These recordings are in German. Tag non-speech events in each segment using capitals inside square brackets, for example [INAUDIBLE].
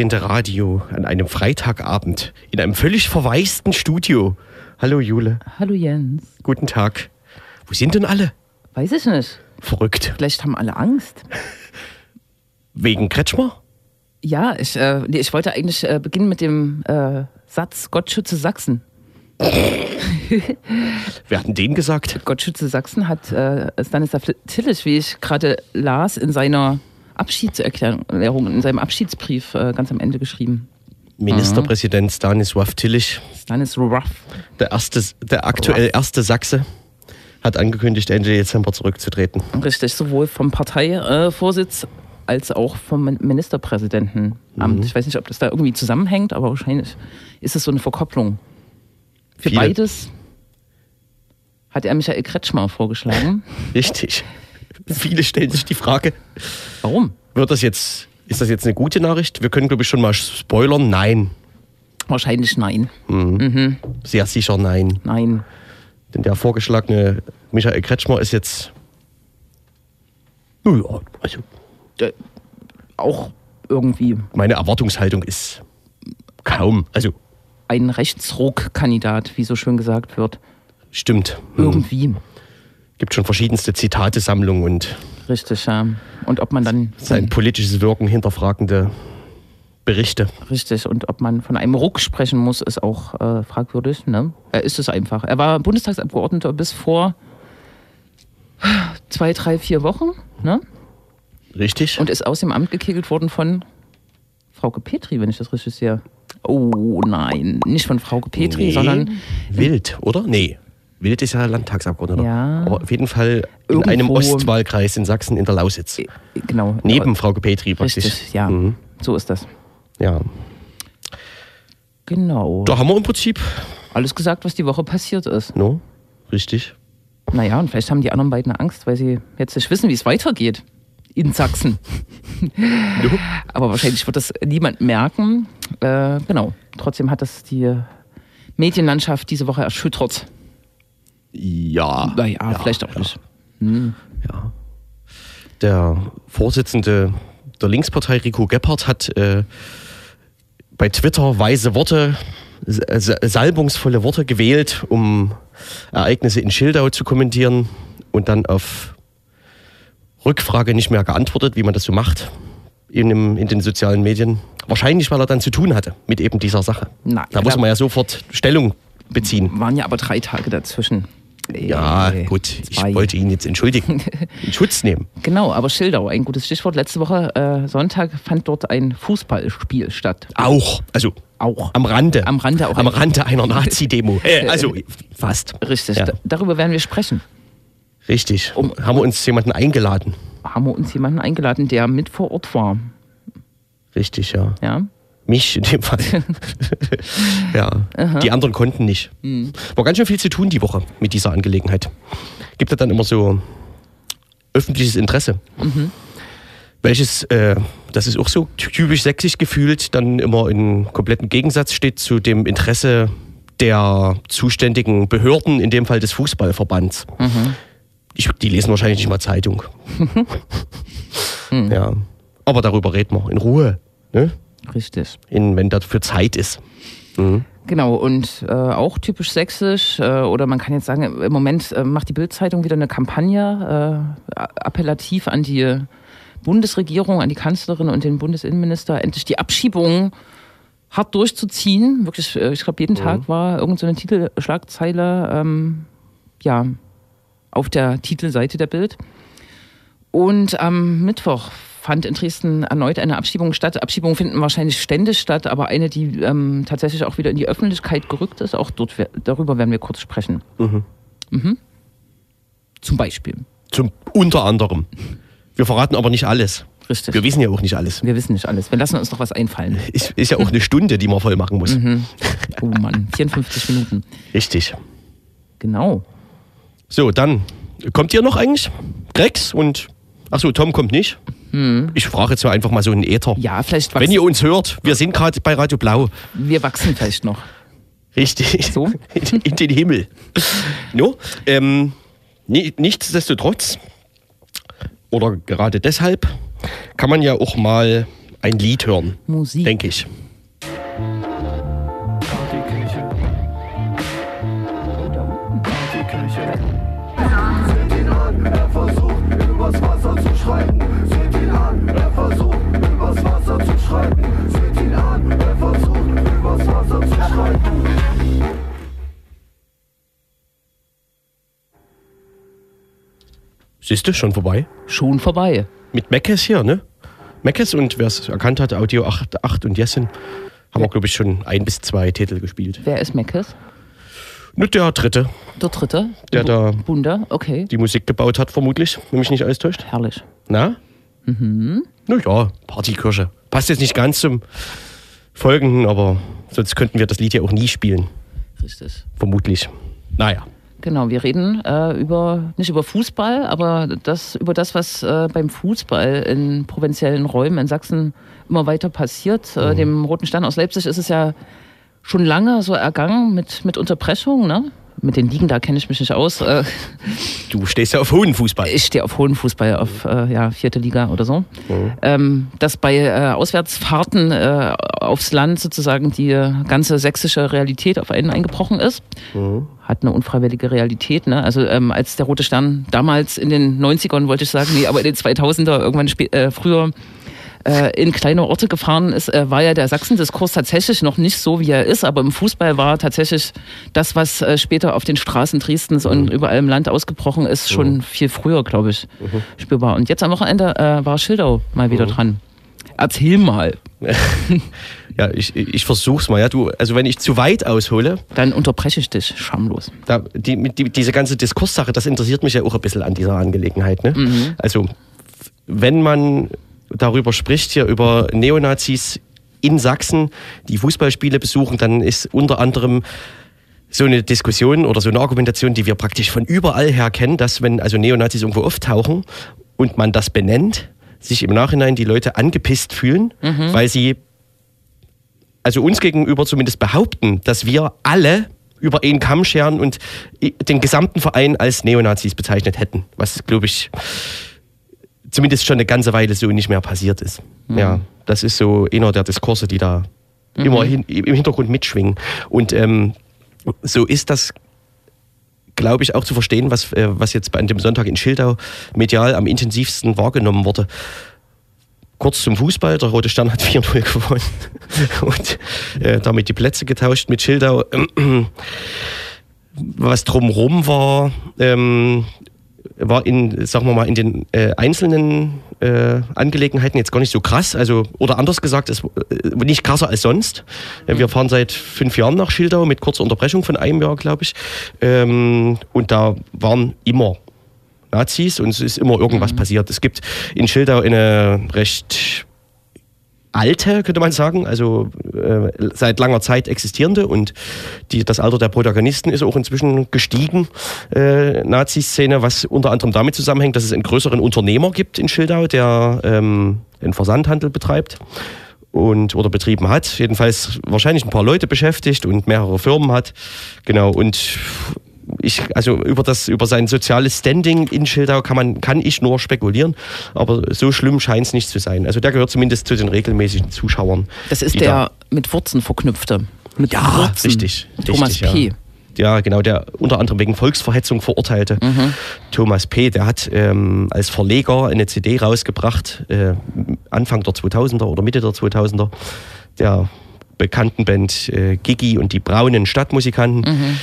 Linksdrehende Radio an einem Freitagabend in einem völlig verwaisten Studio. Hallo Jule. Hallo Jens. Guten Tag. Wo sind denn alle? Weiß ich nicht. Verrückt. Vielleicht haben alle Angst. [LAUGHS] Wegen Kretschmer? Ja, ich, äh, nee, ich wollte eigentlich äh, beginnen mit dem äh, Satz Gott schütze Sachsen. [LAUGHS] Wer hat denn den gesagt? Gott schütze Sachsen hat äh, Stanislav Tillich, wie ich gerade las, in seiner Abschiedserklärung, in seinem Abschiedsbrief äh, ganz am Ende geschrieben. Ministerpräsident Stanislav Tillich, Stanislav. der, erste, der aktuell erste Sachse, hat angekündigt, Ende Dezember zurückzutreten. Richtig, sowohl vom Parteivorsitz als auch vom Min- Ministerpräsidentenamt. Mhm. Ich weiß nicht, ob das da irgendwie zusammenhängt, aber wahrscheinlich ist es so eine Verkopplung. Für Viele- beides hat er Michael Kretschmer vorgeschlagen. [LAUGHS] Richtig. [LAUGHS] Viele stellen sich die Frage, Warum? wird das jetzt, ist das jetzt eine gute Nachricht? Wir können, glaube ich, schon mal spoilern. Nein. Wahrscheinlich nein. Sehr sicher nein. Nein. Denn der vorgeschlagene Michael Kretschmer ist jetzt. Naja, also Äh, Auch irgendwie meine Erwartungshaltung ist kaum. Also ein Rechtsruck-Kandidat, wie so schön gesagt wird. stimmt. Hm. Irgendwie. Gibt schon verschiedenste Zitatesammlungen und Richtig, ja. Und ob man dann sein politisches Wirken hinterfragende Berichte. Richtig, und ob man von einem Ruck sprechen muss, ist auch äh, fragwürdig. Ne? Er ist es einfach. Er war Bundestagsabgeordneter bis vor zwei, drei, vier Wochen ne? Richtig? und ist aus dem Amt gekegelt worden von Frauke Petri, wenn ich das richtig sehe. Oh nein, nicht von Frauke Petri, Nee. sondern Wild, oder? Nee. Wild ist ja Landtagsabgeordneter. Ja. Aber auf jeden Fall in Irgendwo- einem Ostwahlkreis in Sachsen in der Lausitz. äh, genau. Neben Frauke Petri praktisch. Richtig, ja. Mhm. So ist das. Ja. Genau. Da haben wir im Prinzip, Alles gesagt, was die Woche passiert ist. no? Richtig. Naja, und vielleicht haben die anderen beiden Angst, weil sie jetzt nicht wissen, wie es weitergeht in Sachsen. [LAUGHS] No? Aber wahrscheinlich wird das niemand merken. Äh, genau. Trotzdem hat das die Medienlandschaft diese Woche erschüttert. Ja. Naja, vielleicht auch ja. nicht. Hm. Ja. Der Vorsitzende der Linkspartei, Rico Gebhardt, hat äh, bei Twitter weise Worte, salbungsvolle Worte gewählt, um Ereignisse in Schildau zu kommentieren und dann auf Rückfrage nicht mehr geantwortet, wie man das so macht in, dem, in den sozialen Medien. Wahrscheinlich, weil er dann zu tun hatte mit eben dieser Sache. Na, da muss man ja sofort Stellung beziehen. Waren ja aber drei Tage dazwischen. Ja, gut, zwei. ich wollte ihn jetzt entschuldigen, [LAUGHS] in Schutz nehmen. Genau, aber Schildau, ein gutes Stichwort. Letzte Woche äh, Sonntag fand dort ein Fußballspiel statt. Auch, also Auch. am Rande. Am Rande auch Am ein- Rande einer Nazi-Demo. [LAUGHS] Äh, also fast. Richtig, Ja. da, darüber werden wir sprechen. Richtig. Um- Haben wir uns jemanden eingeladen? Haben wir uns jemanden eingeladen, der mit vor Ort war. Richtig, ja. Ja, Mich in dem Fall. [LAUGHS] ja. Die anderen konnten nicht. Hm. War ganz schön viel zu tun die Woche mit dieser Angelegenheit. Gibt ja dann immer so öffentliches Interesse. Mhm. Welches, äh, das ist auch so typisch sächsisch gefühlt, dann immer in kompletten Gegensatz steht zu dem Interesse der zuständigen Behörden, in dem Fall des Fußballverbands. Mhm. Ich, die lesen wahrscheinlich nicht mal Zeitung. Hm. [LAUGHS] Ja. Aber darüber reden wir in Ruhe, ne? Richtig. in, wenn dafür Zeit ist. Mhm. Genau, und äh, auch typisch sächsisch, äh, oder man kann jetzt sagen, im Moment äh, macht die Bildzeitung wieder eine Kampagne, äh, appellativ an die Bundesregierung, an die Kanzlerin und den Bundesinnenminister, endlich die Abschiebung hart durchzuziehen. Wirklich, äh, ich glaube, jeden Tag war irgendeine so Titelschlagzeile, ähm, ja, auf der Titelseite der Bild. Und am Mittwoch fand in Dresden erneut eine Abschiebung statt. Abschiebungen finden wahrscheinlich ständig statt, aber eine, die ähm, tatsächlich auch wieder in die Öffentlichkeit gerückt ist. Auch dort, darüber werden wir kurz sprechen. Mhm. Zum Beispiel. Zum, unter anderem. Wir verraten aber nicht alles. Richtig. Wir wissen ja auch nicht alles. Wir wissen nicht alles. Wir lassen uns noch was einfallen. Ist, ist ja auch eine Stunde, die man voll machen muss. Oh Mann, 54 Minuten. Richtig. Genau. So, dann kommt ihr noch eigentlich? Grex und. Achso, Tom kommt nicht. Ich frage jetzt einfach mal so einen Äther. Ja, vielleicht Wenn wachsen, ihr uns hört, wir sind gerade bei Radio Blau. wir wachsen vielleicht noch. Richtig. So? [LAUGHS] In, den Himmel. No? Ähm, ni- nichtsdestotrotz, oder gerade deshalb, kann man ja auch mal ein Lied hören, Musik. denke ich. Siehst du, schon vorbei. Schon vorbei. Mit Meckes hier, ne? Meckes und wer es erkannt hat, Audio 8, 8 und Jessin, haben wir, glaube ich, schon ein bis zwei Titel gespielt. Wer ist Meckes? Nur der dritte, Der dritte? Der da- Wunder, okay. die Musik gebaut hat, vermutlich, wenn mich nicht alles täuscht. Herrlich. Na? Mhm. Naja, Partykirche. Passt jetzt nicht ganz zum folgenden, aber sonst könnten wir das Lied ja auch nie spielen. Richtig. Vermutlich. Naja. Genau, wir reden äh, über nicht über Fußball, aber das über das, was äh, beim Fußball in provinziellen Räumen in Sachsen immer weiter passiert. Äh, dem Roten Stern aus Leipzig ist es ja schon lange so ergangen mit mit Unterbrechungen. Ne? Mit den Ligen, da kenne ich mich nicht aus. Äh, Du stehst ja auf hohen Fußball. ich stehe auf hohen Fußball, auf äh, ja, vierte Liga oder so. Ähm, dass bei äh, Auswärtsfahrten äh, aufs Land sozusagen die ganze sächsische Realität auf einen eingebrochen ist. Hat eine unfreiwillige Realität. Ne? Also ähm, als der Rote Stern damals in den 90ern, wollte ich sagen, nee, aber in den 2000er, irgendwann äh, früher äh, in kleine Orte gefahren ist, äh, war ja der Sachsendiskurs tatsächlich noch nicht so, wie er ist, aber im Fußball war tatsächlich das, was äh, später auf den Straßen Dresdens und überall im Land ausgebrochen ist, schon viel früher, glaube ich, spürbar. Und jetzt am Wochenende äh, war Schildau mal wieder dran. Erzähl mal. [LAUGHS] Ja, ich, ich versuch's mal. Ja, du, also wenn ich zu weit aushole, Dann unterbreche ich dich schamlos. da, die, die, diese ganze Diskurssache, das interessiert mich ja auch ein bisschen an dieser Angelegenheit. Ne? Also, wenn man darüber spricht, hier über Neonazis in Sachsen, die Fußballspiele besuchen, dann ist unter anderem so eine Diskussion oder so eine Argumentation, die wir praktisch von überall her kennen, dass wenn also Neonazis irgendwo auftauchen und man das benennt, sich im Nachhinein die Leute angepisst fühlen, weil sie also uns gegenüber zumindest behaupten, dass wir alle über einen Kamm scheren und den gesamten Verein als Neonazis bezeichnet hätten. Was, glaube ich, zumindest schon eine ganze Weile so nicht mehr passiert ist. Ja, das ist so einer der Diskurse, die da immer hin, im Hintergrund mitschwingen. Und ähm, so ist das, glaube ich, auch zu verstehen, was, äh, was jetzt an dem Sonntag in Schildau medial am intensivsten wahrgenommen wurde. Kurz zum Fußball, der Rote Stern hat [LAUGHS] 4-0 gewonnen [LAUGHS] und äh, damit die Plätze getauscht mit Schildau. [CLEARS THROAT] Was drumherum war, ähm, war in, sagen wir mal, in den äh, einzelnen äh, Angelegenheiten jetzt gar nicht so krass. Also, oder anders gesagt, es äh, nicht krasser als sonst. Äh, Wir fahren seit fünf Jahren nach Schildau mit kurzer Unterbrechung von einem Jahr, glaube ich. Ähm, und da waren immer Nazis und es ist immer irgendwas passiert. Es gibt in Schildau eine recht alte, könnte man sagen, also äh, seit langer Zeit existierende und die, das Alter der Protagonisten ist auch inzwischen gestiegen, äh, Nazi-Szene, was unter anderem damit zusammenhängt, dass es einen größeren Unternehmer gibt in Schildau, der ähm, einen Versandhandel betreibt und oder betrieben hat, jedenfalls wahrscheinlich ein paar Leute beschäftigt und mehrere Firmen hat, genau und ich, also über das, über sein soziales Standing in Schildau kann man, kann ich nur spekulieren, aber so schlimm scheint es nicht zu sein. Also der gehört zumindest zu den regelmäßigen Zuschauern. Das ist der mit Wurzen verknüpfte. Mit Ja, Wurzen. richtig, Thomas richtig, P. Ja. Ja, genau, der unter anderem wegen Volksverhetzung verurteilte Thomas P., der hat ähm, als Verleger eine CD rausgebracht, äh, Anfang der 2000er oder Mitte der 2000er, der bekannten Band äh, Gigi und die braunen Stadtmusikanten.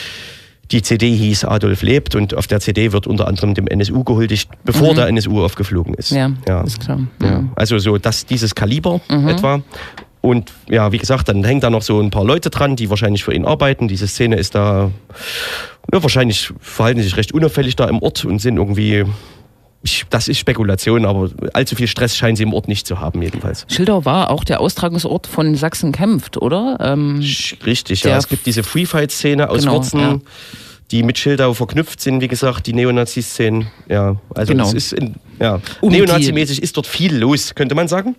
Die CD hieß Adolf lebt und auf der CD wird unter anderem dem NSU gehuldigt, bevor der NSU aufgeflogen ist. Ja, ist klar. Ja. Also so das, dieses Kaliber etwa. Und ja, wie gesagt, dann hängen da noch so ein paar Leute dran, die wahrscheinlich für ihn arbeiten. Diese Szene ist da, ja, wahrscheinlich verhalten sich recht unauffällig da im Ort und sind irgendwie, das ist Spekulation, aber allzu viel Stress scheinen sie im Ort nicht zu haben, jedenfalls. Schildau war auch der Austragungsort von Sachsen kämpft, oder? Ähm, Richtig, ja. Es gibt diese Free-Fight-Szene aus Genau, Wurzen, ja. Die mit Schildau verknüpft sind, wie gesagt, die Neonazi-Szenen. Ja, also Genau. es ist in, ja, Mhm. Neonazi-mäßig ist dort viel los, könnte man sagen.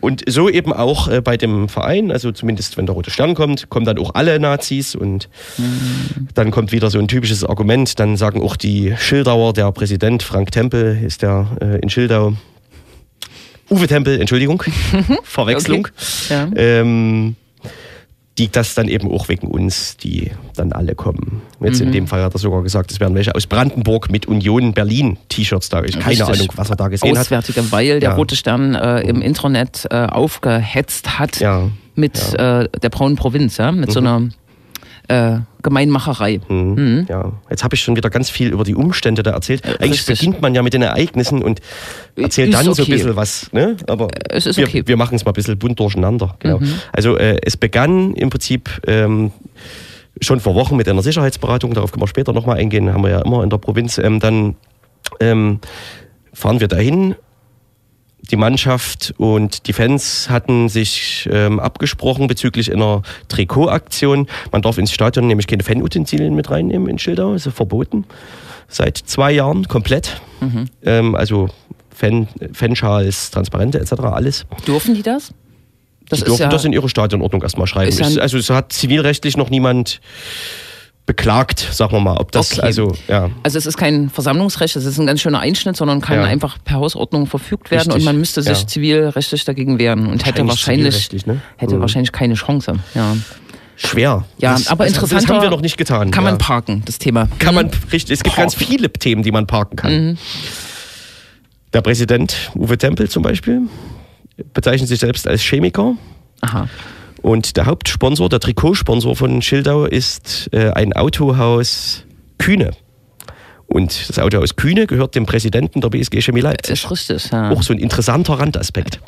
Und so eben auch äh, bei dem Verein, also zumindest wenn der Rote Stern kommt, kommen dann auch alle Nazis und Mhm. dann kommt wieder so ein typisches Argument, dann sagen auch die Schildauer, der Präsident Frank Tempel ist der äh, in Schildau, Uwe Tempel, Entschuldigung, [LAUGHS] Verwechslung. Ja. Ähm, die das dann eben auch wegen uns, die dann alle kommen. Jetzt Mhm. in dem Fall hat er sogar gesagt, es werden welche aus Brandenburg mit Union Berlin T-Shirts da. Ich keine. Ahnung, was er da gesehen hat. Auswärtige, weil der Ja. Rote Stern äh, im Internet äh, aufgehetzt hat Ja. Mhm. mit Äh, der braunen Provinz, ja, mit so einer äh, Gemeinmacherei. Mhm. Ja, jetzt habe ich schon wieder ganz viel über die Umstände da erzählt. Eigentlich richtig. beginnt man ja mit den Ereignissen und erzählt Ist dann so ein okay. bisschen was. Ne? Aber Es ist wir, okay. Mhm. wir machen es mal ein bisschen bunt durcheinander. Genau. Also äh, es begann im Prinzip ähm, schon vor Wochen mit einer Sicherheitsberatung. Darauf können wir später nochmal eingehen. Haben wir ja immer in der Provinz. Ähm, dann ähm, fahren wir dahin. Die Mannschaft und die Fans hatten sich ähm, abgesprochen bezüglich einer Trikotaktion. Man darf ins Stadion nämlich keine Fanutensilien mit reinnehmen in Schildau, ist ja verboten. Seit zwei Jahren komplett. Ähm, also Fan, Fanschals, Transparente etc. alles. Dürfen die das? Das Die dürfen ja, das in ihre Stadionordnung erstmal schreiben. ist also es hat zivilrechtlich noch niemand beklagt, sagen wir mal. Ob das Okay. also, ja. also es ist kein Versammlungsrecht, es ist ein ganz schöner Einschnitt, sondern kann Ja. einfach per Hausordnung verfügt werden Richtig, und man müsste sich ja. zivilrechtlich dagegen wehren und hätte Wahrscheinlich ne? hätte Mhm. wahrscheinlich keine Chance. Ja, Schwer. ja das, aber das, interessanter Das haben wir noch nicht getan. Kann ja. man parken, das Thema. Kann man, richtig, es gibt ganz Parken. viele Themen, die man parken kann. Mhm. Der Präsident Uwe Tempel zum Beispiel bezeichnet sich selbst als Chemiker. Aha. Und der Hauptsponsor, der Trikotsponsor von Schildau ist äh, ein Autohaus Kühne. Und das Autohaus Kühne gehört dem Präsidenten der BSG Chemie Leipzig. Ist richtig, ja. Auch so ein interessanter Randaspekt.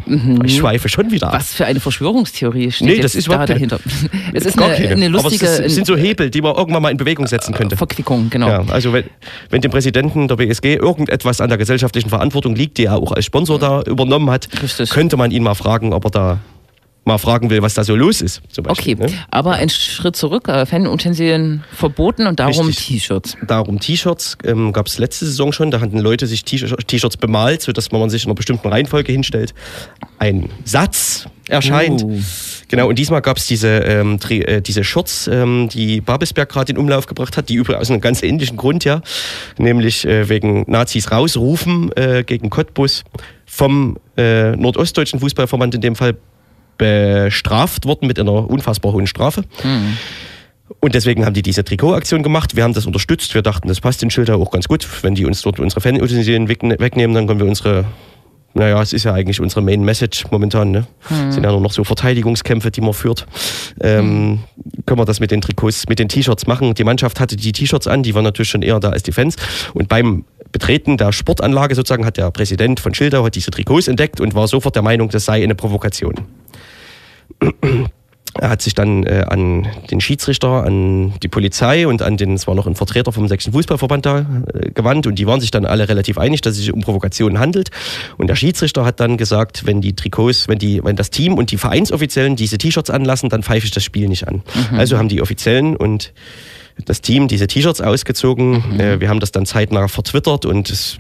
Ich schweife schon wieder ab. Mhm. Was für eine Verschwörungstheorie steht Nee, das ist da dahinter? [LAUGHS] Es ist eine, eine Aber lustige es, ist, es sind so Hebel, die man irgendwann mal in Bewegung setzen könnte. Verquickung, genau. Ja, also wenn, wenn dem Präsidenten der BSG irgendetwas an der gesellschaftlichen Verantwortung liegt, die er auch als Sponsor da übernommen hat, Richtig. könnte man ihn mal fragen, ob er da mal fragen will, was da so los ist. Zum Okay, Beispiel, ne? aber ein Schritt zurück, äh, Fanutensilien verboten und darum. T-Shirts. Darum T-Shirts ähm, gab es letzte Saison schon. Da hatten Leute sich T-Shirt- T-Shirts bemalt, sodass man sich in einer bestimmten Reihenfolge hinstellt. Ein Satz erscheint. Uh. Genau, und diesmal gab es diese, ähm, äh, diese Shirts, ähm, die Babelsberg gerade in Umlauf gebracht hat, die übrigens aus einem ganz ähnlichen Grund, ja, nämlich äh, wegen Nazis rausrufen äh, gegen Cottbus vom äh, nordostdeutschen Fußballverband in dem Fall bestraft worden mit einer unfassbar hohen Strafe. Und deswegen haben die diese Trikotaktion gemacht. Wir haben das unterstützt. Wir dachten, das passt in Schilder auch ganz gut. Wenn die uns dort unsere Fanutensilien wegne- wegnehmen, dann können wir unsere, naja, es ist ja eigentlich unsere Main Message momentan, ne? Es sind ja nur noch so Verteidigungskämpfe, die man führt. Ähm, können wir das mit den Trikots, mit den T-Shirts machen. Die Mannschaft hatte die T-Shirts an, die waren natürlich schon eher da als die Fans. Und beim Betreten der Sportanlage sozusagen hat der Präsident von Schildau diese Trikots entdeckt und war sofort der Meinung, das sei eine Provokation. [CLEARS THROAT] Er hat sich dann äh, an den Schiedsrichter, an die Polizei und an den, es war noch ein Vertreter vom Sächsischen Fußballverband da äh, gewandt und die waren sich dann alle relativ einig, dass es sich um Provokationen handelt. Und der Schiedsrichter hat dann gesagt, wenn die Trikots, wenn die, wenn das Team und die Vereinsoffiziellen diese T-Shirts anlassen, dann pfeife ich das Spiel nicht an. Also haben die Offiziellen und das Team diese T-Shirts ausgezogen. Äh, wir haben das dann zeitnah vertwittert und es,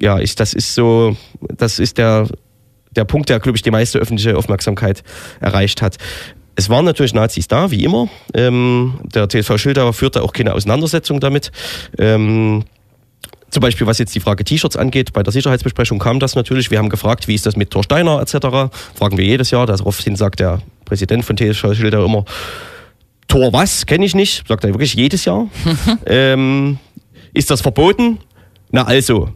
ja, ich, das ist so, das ist der, der Punkt, der, glaube ich, die meiste öffentliche Aufmerksamkeit erreicht hat. Es waren natürlich Nazis da, wie immer. Ähm, der TSV Schildau führte auch keine Auseinandersetzung damit. Ähm, zum Beispiel, was jetzt die Frage T-Shirts angeht, bei der Sicherheitsbesprechung kam das natürlich. Wir haben gefragt, wie ist das mit Thor Steiner etc. Fragen wir jedes Jahr. Daraufhin sagt der Präsident von TSV Schildau immer, Tor was? Kenne ich nicht. Sagt er wirklich jedes Jahr. [LAUGHS] ähm, ist das verboten? Na also.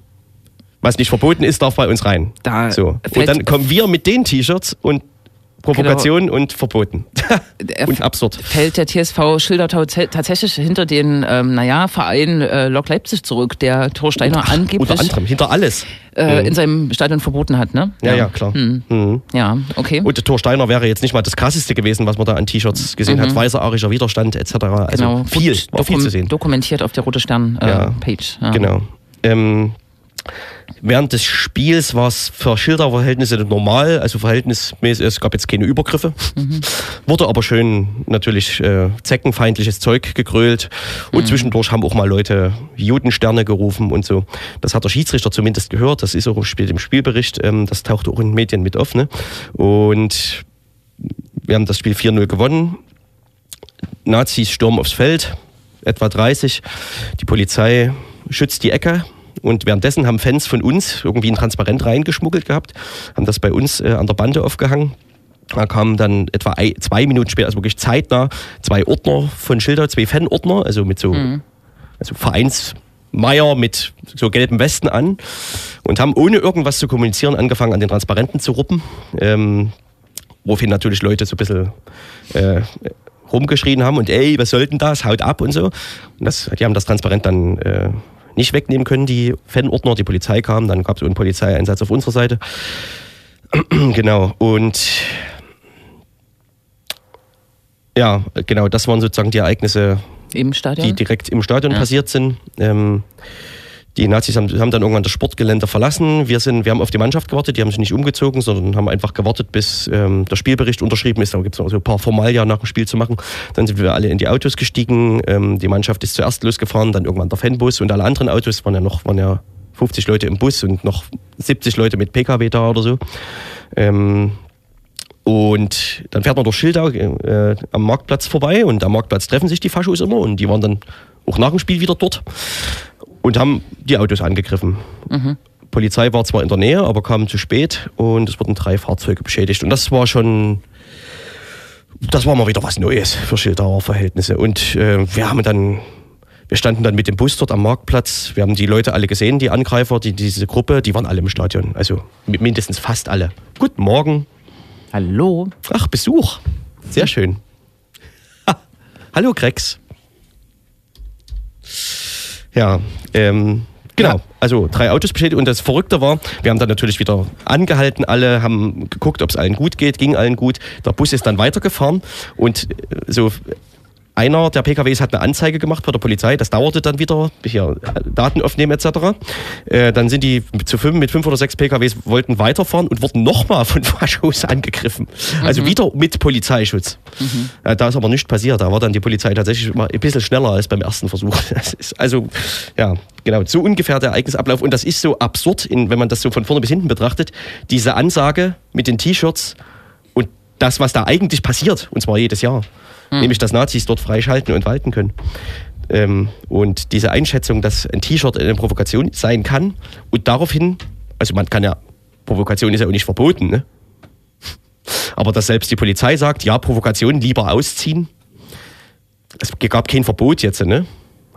Was nicht verboten ist, darf bei uns rein. Da so. Und dann kommen wir mit den T-Shirts und Provokation und verboten. [LAUGHS] Er und absurd. Fällt der TSV Schildertau ze- tatsächlich hinter den, ähm, naja, Verein äh, Lok Leipzig zurück, der Thorsteiner angeblich Unter anderem, hinter alles. äh, Mhm. in seinem Stadion verboten hat, ne? Ja, ja, klar. Hm. Mhm. Ja, okay. Und der Thor Steiner wäre jetzt nicht mal das krasseste gewesen, was man da an T-Shirts gesehen hat. Weißer arischer Widerstand etc. Also genau. viel, war viel dokum- zu sehen. Dokumentiert auf der Rote Stern äh, Ja. Page. Ja. Genau. Ähm, während des Spiels war es für Schilder Verhältnisse normal, also verhältnismäßig, es gab jetzt keine Übergriffe. Wurde aber schön natürlich äh, zeckenfeindliches Zeug gegrölt. Und zwischendurch haben auch mal Leute Judensterne gerufen und so. Das hat der Schiedsrichter zumindest gehört. Das ist auch im Spiel- im Spielbericht. Ähm, das taucht auch in den Medien mit auf. Ne? Und wir haben das Spiel 4-0 gewonnen. Nazis stürmen aufs Feld, etwa 30. Die Polizei schützt die Ecke Und währenddessen haben Fans von uns irgendwie ein Transparent reingeschmuggelt gehabt, haben das bei uns äh, an der Bande aufgehangen. Da kamen dann etwa ein, zwei Minuten später, also wirklich zeitnah, zwei Ordner von Schilder, zwei Fanordner, also mit so also Vereinsmeier mit so gelben Westen an und haben ohne irgendwas zu kommunizieren angefangen, an den Transparenten zu ruppen. Ähm, woraufhin natürlich Leute so ein bisschen äh, rumgeschrien haben und ey, was soll denn das? Haut ab und so. Und das, die haben das Transparent dann äh, nicht wegnehmen können, die Fanordner, die Polizei kam, dann gab es einen Polizeieinsatz auf unserer Seite. [CLEARS THROAT] genau, und ja, genau, das waren sozusagen die Ereignisse, Im Stadion? die direkt im Stadion Ja. passiert sind. Ähm, die Nazis haben, haben dann irgendwann das Sportgelände verlassen. Wir, sind, wir haben auf die Mannschaft gewartet, die haben sich nicht umgezogen, sondern haben einfach gewartet, bis ähm, der Spielbericht unterschrieben ist. Da gibt es noch so ein paar Formalien nach dem Spiel zu machen. Dann sind wir alle in die Autos gestiegen. Ähm, die Mannschaft ist zuerst losgefahren, dann irgendwann der Fanbus und alle anderen Autos waren ja noch waren ja 50 Leute im Bus und noch 70 Leute mit PKW da oder so. Ähm, und dann fährt man durch Schildau äh, am Marktplatz vorbei und am Marktplatz treffen sich die Faschos immer und die waren dann auch nach dem Spiel wieder dort und haben die Autos angegriffen. Polizei war zwar in der Nähe, aber kam zu spät und es wurden drei Fahrzeuge beschädigt. Und das war schon, das war mal wieder was Neues für Schildauer Verhältnisse. Und äh, wir haben dann, wir standen dann mit dem Bus dort am Marktplatz. Wir haben die Leute alle gesehen, die Angreifer, die, diese Gruppe, die waren alle im Stadion. Also mi- mindestens fast alle. Guten Morgen. Hallo? Ach, Besuch. Sehr schön. Ha. Hallo, Grex. Ja, ähm, genau. Ja. Also drei Autos beschädigt und das Verrückte war, wir haben dann natürlich wieder angehalten, alle haben geguckt, ob es allen gut geht, ging allen gut. Der Bus ist dann weitergefahren und äh, so einer der PKWs hat eine Anzeige gemacht bei der Polizei, das dauerte dann wieder, hier Daten aufnehmen etc. Äh, dann sind die zu fünf, mit fünf oder sechs PKWs wollten weiterfahren und wurden nochmal von [LAUGHS] Faschos angegriffen. Also wieder mit Polizeischutz. Äh, da ist aber nichts passiert, da war dann die Polizei tatsächlich mal ein bisschen schneller als beim ersten Versuch. [LAUGHS] Also, ja, genau, so ungefähr der Ereignisablauf und das ist so absurd, in, wenn man das so von vorne bis hinten betrachtet, diese Ansage mit den T-Shirts und das, was da eigentlich passiert, und zwar jedes Jahr, nämlich dass Nazis dort freischalten und walten können. Ähm, und diese Einschätzung, dass ein T-Shirt eine Provokation sein kann und daraufhin, also man kann ja, Provokation ist ja auch nicht verboten, ne? aber dass selbst die Polizei sagt, ja, Provokation lieber ausziehen, es gab kein Verbot jetzt, ne?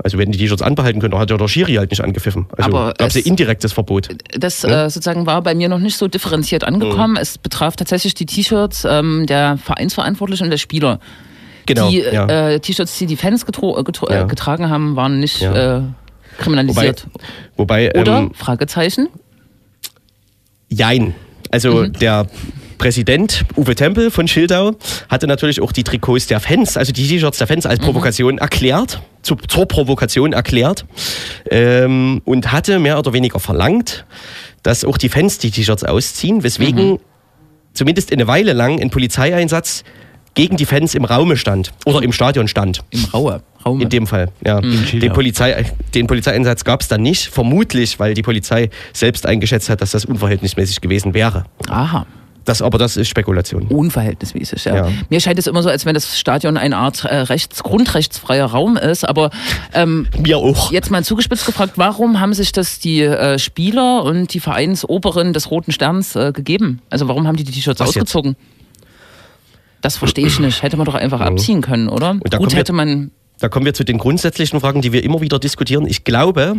Also wenn die T-Shirts anbehalten können, dann hat ja der Schiri halt nicht angepfiffen. Also Aber gab es ein es- indirektes Verbot. Das Ja. äh, sozusagen war bei mir noch nicht so differenziert angekommen. Es betraf tatsächlich die T-Shirts ähm, der Vereinsverantwortlichen und der Spieler. Genau. die ja. äh, T-Shirts, die die Fans äh, getro Ja. äh, getragen haben, waren nicht Ja. äh, wobei, kriminalisiert. wobei Oder? ähm, Fragezeichen? Jein. Also Mhm. der Präsident Uwe Tempel von Schildau hatte natürlich auch die Trikots der Fans, also die T-Shirts der Fans als Mhm. Provokation erklärt, zu, zur Provokation erklärt ähm, und hatte mehr oder weniger verlangt, dass auch die Fans die T-Shirts ausziehen, weswegen Mhm. zumindest eine Weile lang ein Polizeieinsatz gegen die Fans im Raume stand oder im Stadion stand. Im Raue. Raume. In dem Fall, ja. Schildau. Den, Polizei, den Polizeieinsatz gab es dann nicht, vermutlich, weil die Polizei selbst eingeschätzt hat, dass das unverhältnismäßig gewesen wäre. Aha. Das, aber das ist Spekulation. Unverhältnismäßig, ja. Ja. Mir scheint es immer so, als wenn das Stadion eine Art äh, rechts, grundrechtsfreier Raum ist, aber ähm, Mir auch. Jetzt mal zugespitzt gefragt, warum haben sich das die äh, Spieler und die Vereinsoberen des Roten Sterns äh, gegeben? Also warum haben die die T-Shirts Was jetzt? Das verstehe ich nicht. Hätte man doch einfach abziehen können, oder? da kommen Gut wir- hätte man. Da kommen wir zu den grundsätzlichen Fragen, die wir immer wieder diskutieren. Ich glaube,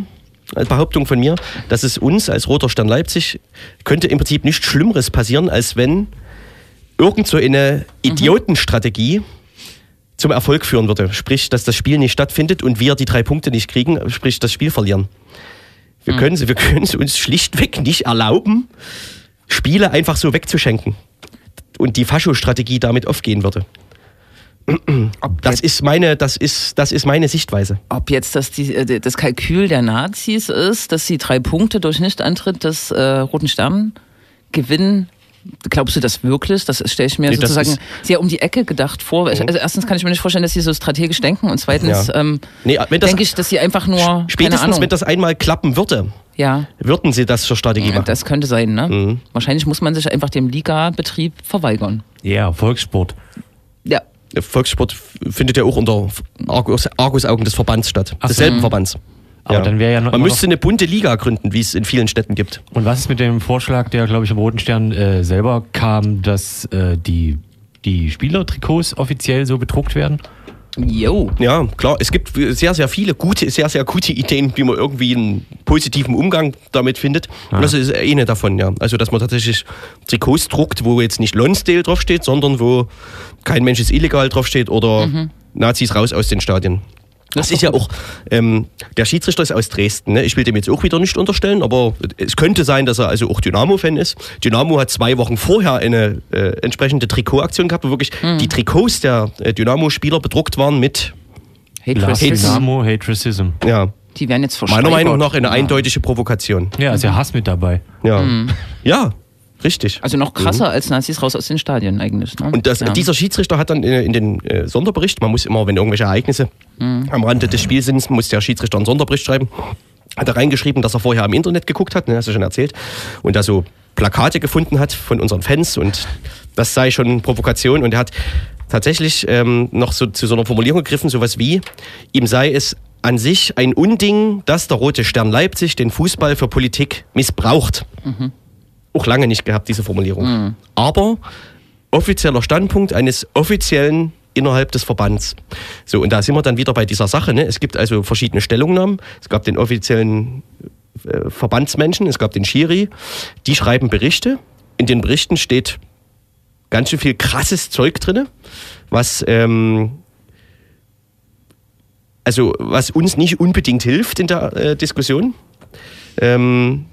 als Behauptung von mir, dass es uns als Roter Stern Leipzig könnte im Prinzip nichts Schlimmeres passieren, als wenn irgend so eine Idiotenstrategie zum Erfolg führen würde. Sprich, dass das Spiel nicht stattfindet und wir die drei Punkte nicht kriegen, sprich das Spiel verlieren. Wir wir können es uns schlichtweg nicht erlauben, Spiele einfach so wegzuschenken. Und die Fascho-Strategie damit aufgehen würde. Das ist meine, das ist, das ist meine Sichtweise. Ob jetzt das, die, äh, das Kalkül der Nazis ist, dass sie drei Punkte durch Nichtantritt des äh, Roten Stern gewinnen, glaubst du das wirklich? Das stelle ich mir Nee, sozusagen Mhm. sehr um die Ecke gedacht vor. Also erstens kann ich mir nicht vorstellen, dass sie so strategisch denken und zweitens Ja. ähm, Nee, denke ich, dass sie einfach nur Spätestens, wenn das einmal klappen würde, ja. würden sie das zur Strategie Ja, machen. das könnte sein, ne? Mhm. Wahrscheinlich muss man sich einfach dem Liga-Betrieb verweigern. Ja, Volkssport. Ja. Volkssport findet ja auch unter Argus, Argusaugen des Verbands statt. Ach so. Desselben Verbands. Aber dann wäre ja noch Man müsste eine bunte Liga gründen, wie es in vielen Städten gibt. Und was ist mit dem Vorschlag, der, glaube ich, im Roten Stern äh, selber kam, dass äh, die, die Spielertrikots offiziell so gedruckt werden? Jo. Ja, klar, es gibt sehr, sehr viele gute, sehr, sehr gute Ideen, wie man irgendwie einen positiven Umgang damit findet. Und das ist eine davon, ja. Also, dass man tatsächlich Trikots druckt, wo jetzt nicht Lonsdale draufsteht, sondern wo kein Mensch ist illegal draufsteht oder Nazis raus aus den Stadien. Das ist ja auch, ähm, der Schiedsrichter ist aus Dresden. Ne? Ich will dem jetzt auch wieder nicht unterstellen, aber es könnte sein, dass er also auch Dynamo-Fan ist. Dynamo hat zwei Wochen vorher eine äh, entsprechende Trikotaktion gehabt, wo wirklich die Trikots der äh, Dynamo-Spieler bedruckt waren mit, Racism. Dynamo, Hate Racism. ja, Die werden jetzt meiner Meinung nach eine Ja. eindeutige Provokation. Ja, ist ja Hass mit dabei. Ja, ja richtig. Also noch krasser als Nazis raus aus den Stadien eigentlich. Ne? Und das, ja. dieser Schiedsrichter hat dann in, in den äh, Sonderbericht, man muss immer, wenn irgendwelche Ereignisse am Rande des Spiels sind, muss der Schiedsrichter einen Sonderbericht schreiben, hat er reingeschrieben, dass er vorher im Internet geguckt hat, ne, hast du schon erzählt, und da so Plakate gefunden hat von unseren Fans und das sei schon Provokation und er hat tatsächlich ähm, noch so zu so einer Formulierung gegriffen, sowas wie, ihm sei es an sich ein Unding, dass der Rote Stern Leipzig den Fußball für Politik missbraucht auch lange nicht gehabt, diese Formulierung. Aber offizieller Standpunkt eines offiziellen innerhalb des Verbands. So, und da sind wir dann wieder bei dieser Sache. Ne? Es gibt also verschiedene Stellungnahmen. Es gab den offiziellen äh, Verbandsmenschen, es gab den Schiri. Die schreiben Berichte. In den Berichten steht ganz schön viel krasses Zeug drin, was ähm, also was uns nicht unbedingt hilft in der äh, Diskussion. Ähm,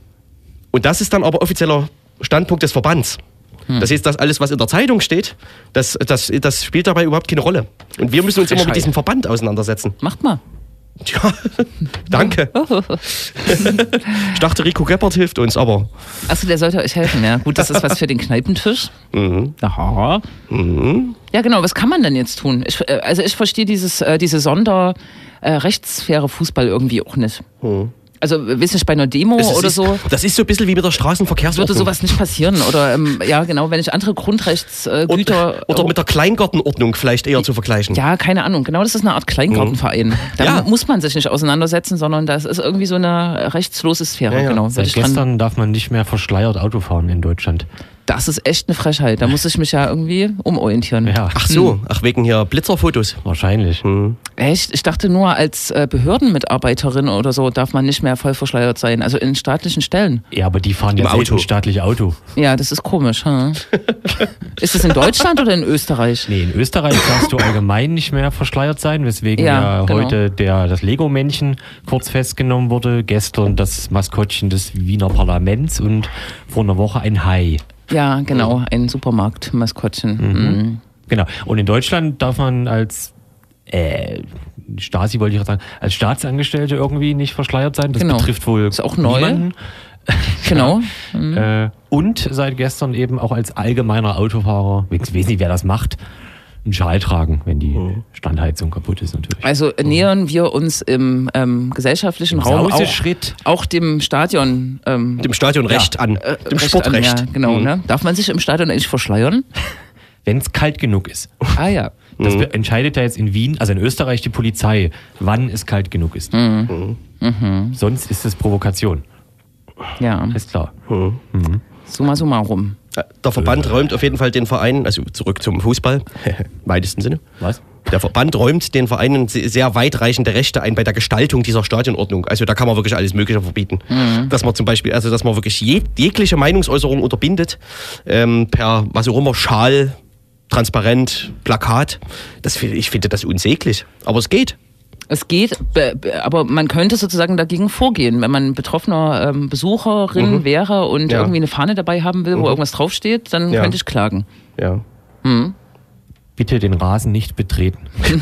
und das ist dann aber offizieller Standpunkt des Verbands. Das heißt, das alles, was in der Zeitung steht, das, das, das spielt dabei überhaupt keine Rolle. Und wir müssen uns immer mit diesem Verband auseinandersetzen. Macht mal. Ja, [LAUGHS] danke. [LAUGHS] Ich dachte, Rico Geppert hilft uns, aber Achso, der sollte euch helfen, ja. Gut, das ist was für den Kneipentisch. mhm. Aha. Ja, genau. Was kann man denn jetzt tun? Ich, äh, also ich verstehe dieses, äh, diese Sonder äh, Fußball irgendwie auch nicht. Also, weiß nicht, bei einer Demo Es oder ist, so Das ist so ein bisschen wie mit der würde Straßenverkehrsordnung. sowas nicht passieren. Oder ähm, ja, genau, wenn ich andere Grundrechtsgüter. Äh, oder, mit der Kleingartenordnung vielleicht eher zu vergleichen. Ja, keine Ahnung. Genau, das ist eine Art Kleingartenverein. Da Ja. muss man sich nicht auseinandersetzen, sondern das ist irgendwie so eine rechtslose Sphäre. Ja, ja. Genau. Würde Seit gestern darf man nicht mehr verschleiert Auto fahren in Deutschland. Das ist echt eine Frechheit. Da muss ich mich ja irgendwie umorientieren. Ja, Ach so, ach wegen hier Blitzerfotos. wahrscheinlich. Echt? Ich dachte nur, als äh, Behördenmitarbeiterin oder so darf man nicht mehr voll verschleiert sein. Also in staatlichen Stellen. Ja, aber die fahren Im ja Auto. staatliche Auto. Ja, das ist komisch. Hm? [LAUGHS] ist das in Deutschland oder in Österreich? Nee, in Österreich darfst du allgemein nicht mehr verschleiert sein, weswegen Ja, ja, genau. heute der, das Lego-Männchen kurz festgenommen wurde, gestern das Maskottchen des Wiener Parlaments und vor einer Woche ein Hai. Ja, genau. Ein Supermarkt-Maskottchen. Mhm. Genau. Und in Deutschland darf man als äh, Stasi wollte ich gerade sagen, als Staatsangestellte irgendwie nicht verschleiert sein. Das Genau. betrifft wohl Ist auch neu. niemanden. [LAUGHS] Genau. Äh, und seit gestern eben auch als allgemeiner Autofahrer, ich weiß nicht, wer das macht, einen Schal tragen, wenn die Standheizung kaputt ist natürlich. Also nähern wir uns im ähm, gesellschaftlichen Raum auch, auch dem Stadion. Ähm, Dem Stadionrecht an. äh, Dem Recht Sportrecht. An, ja, genau. Mhm. Ne? Darf man sich im Stadion eigentlich verschleiern? [LAUGHS] Wenn es kalt genug ist. Ah ja. Das be- entscheidet ja jetzt in Wien, also in Österreich die Polizei, wann es kalt genug ist. Mhm. Sonst ist es Provokation. Ja. Ist klar. Summa summarum. Der Verband räumt auf jeden Fall den Verein, also zurück zum Fußball, [LAUGHS] im weitesten Sinne. Was? Der Verband räumt den Vereinen se- sehr weitreichende Rechte ein bei der Gestaltung dieser Stadionordnung. Also da kann man wirklich alles Mögliche verbieten. Dass man zum Beispiel, also dass man wirklich je, jegliche Meinungsäußerung unterbindet, ähm, per was auch immer, Schal, Transparent, Plakat. Das, ich finde das unsäglich. Aber es geht. Es geht, be- be- aber man könnte sozusagen dagegen vorgehen, wenn man betroffener ähm, Besucherin wäre und Ja. irgendwie eine Fahne dabei haben will, wo irgendwas draufsteht, dann Ja. könnte ich klagen. Ja. Bitte den Rasen nicht betreten. [LAUGHS]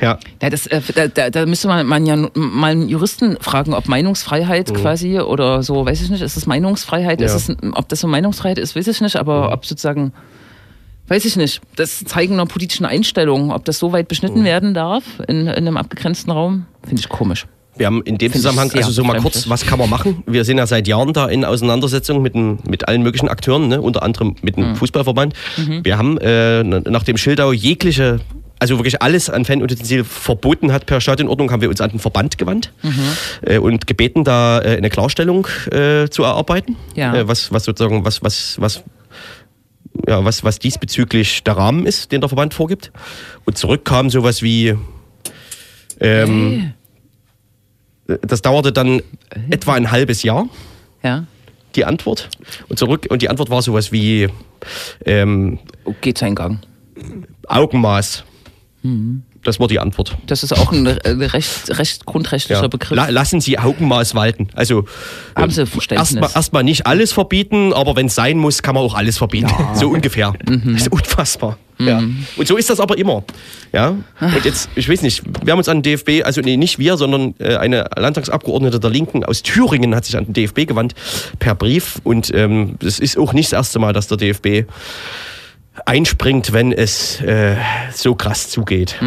Ja. Ja, das, äh, da, da, müsste man, man ja mal einen Juristen fragen, ob Meinungsfreiheit quasi oder so, weiß ich nicht, ist es Meinungsfreiheit? Ja. Ist es, ob das so Meinungsfreiheit ist, weiß ich nicht, aber ob sozusagen, weiß ich nicht, das Zeigen einer politischen Einstellung, ob das so weit beschnitten werden darf in, in einem abgegrenzten Raum, finde ich komisch. Wir haben in dem Zusammenhang, also so mal kurz, was kann man machen? Wir sind ja seit Jahren da in Auseinandersetzung mit, dem, mit allen möglichen Akteuren, ne? unter anderem mit Mhm. dem Fußballverband. Wir haben, äh, nachdem Schildau jegliche also wirklich alles an Fanutensil verboten hat per Stadionordnung, haben wir uns an den Verband gewandt äh, und gebeten, da äh, eine Klarstellung äh, zu erarbeiten. Ja. Äh, was, was sozusagen, was, was, was, ja, was, was diesbezüglich der Rahmen ist, den der Verband vorgibt. Und zurück kam sowas wie, ähm, das dauerte dann etwa ein halbes Jahr Ja. die Antwort. Und zurück, und die Antwort war sowas wie ähm, Oh, geht seinen Gang. Augenmaß. Das war die Antwort. Das ist auch ein äh, recht, recht grundrechtlicher Ja. Begriff. La lassen Sie Augenmaß walten. Also Haben äh, Sie Verständnis? Erstmal erstmal nicht alles verbieten, aber wenn es sein muss, kann man auch alles verbieten. So ungefähr. Mhm. Das ist unfassbar. Ja. Und so ist das aber immer. Ja. Und jetzt, ich weiß nicht, wir haben uns an den DFB, also nee, nicht wir, sondern äh, eine Landtagsabgeordnete der Linken aus Thüringen hat sich an den DFB gewandt per Brief. Und ähm, das ist auch nicht das erste Mal, dass der DFB einspringt, wenn es äh, so krass zugeht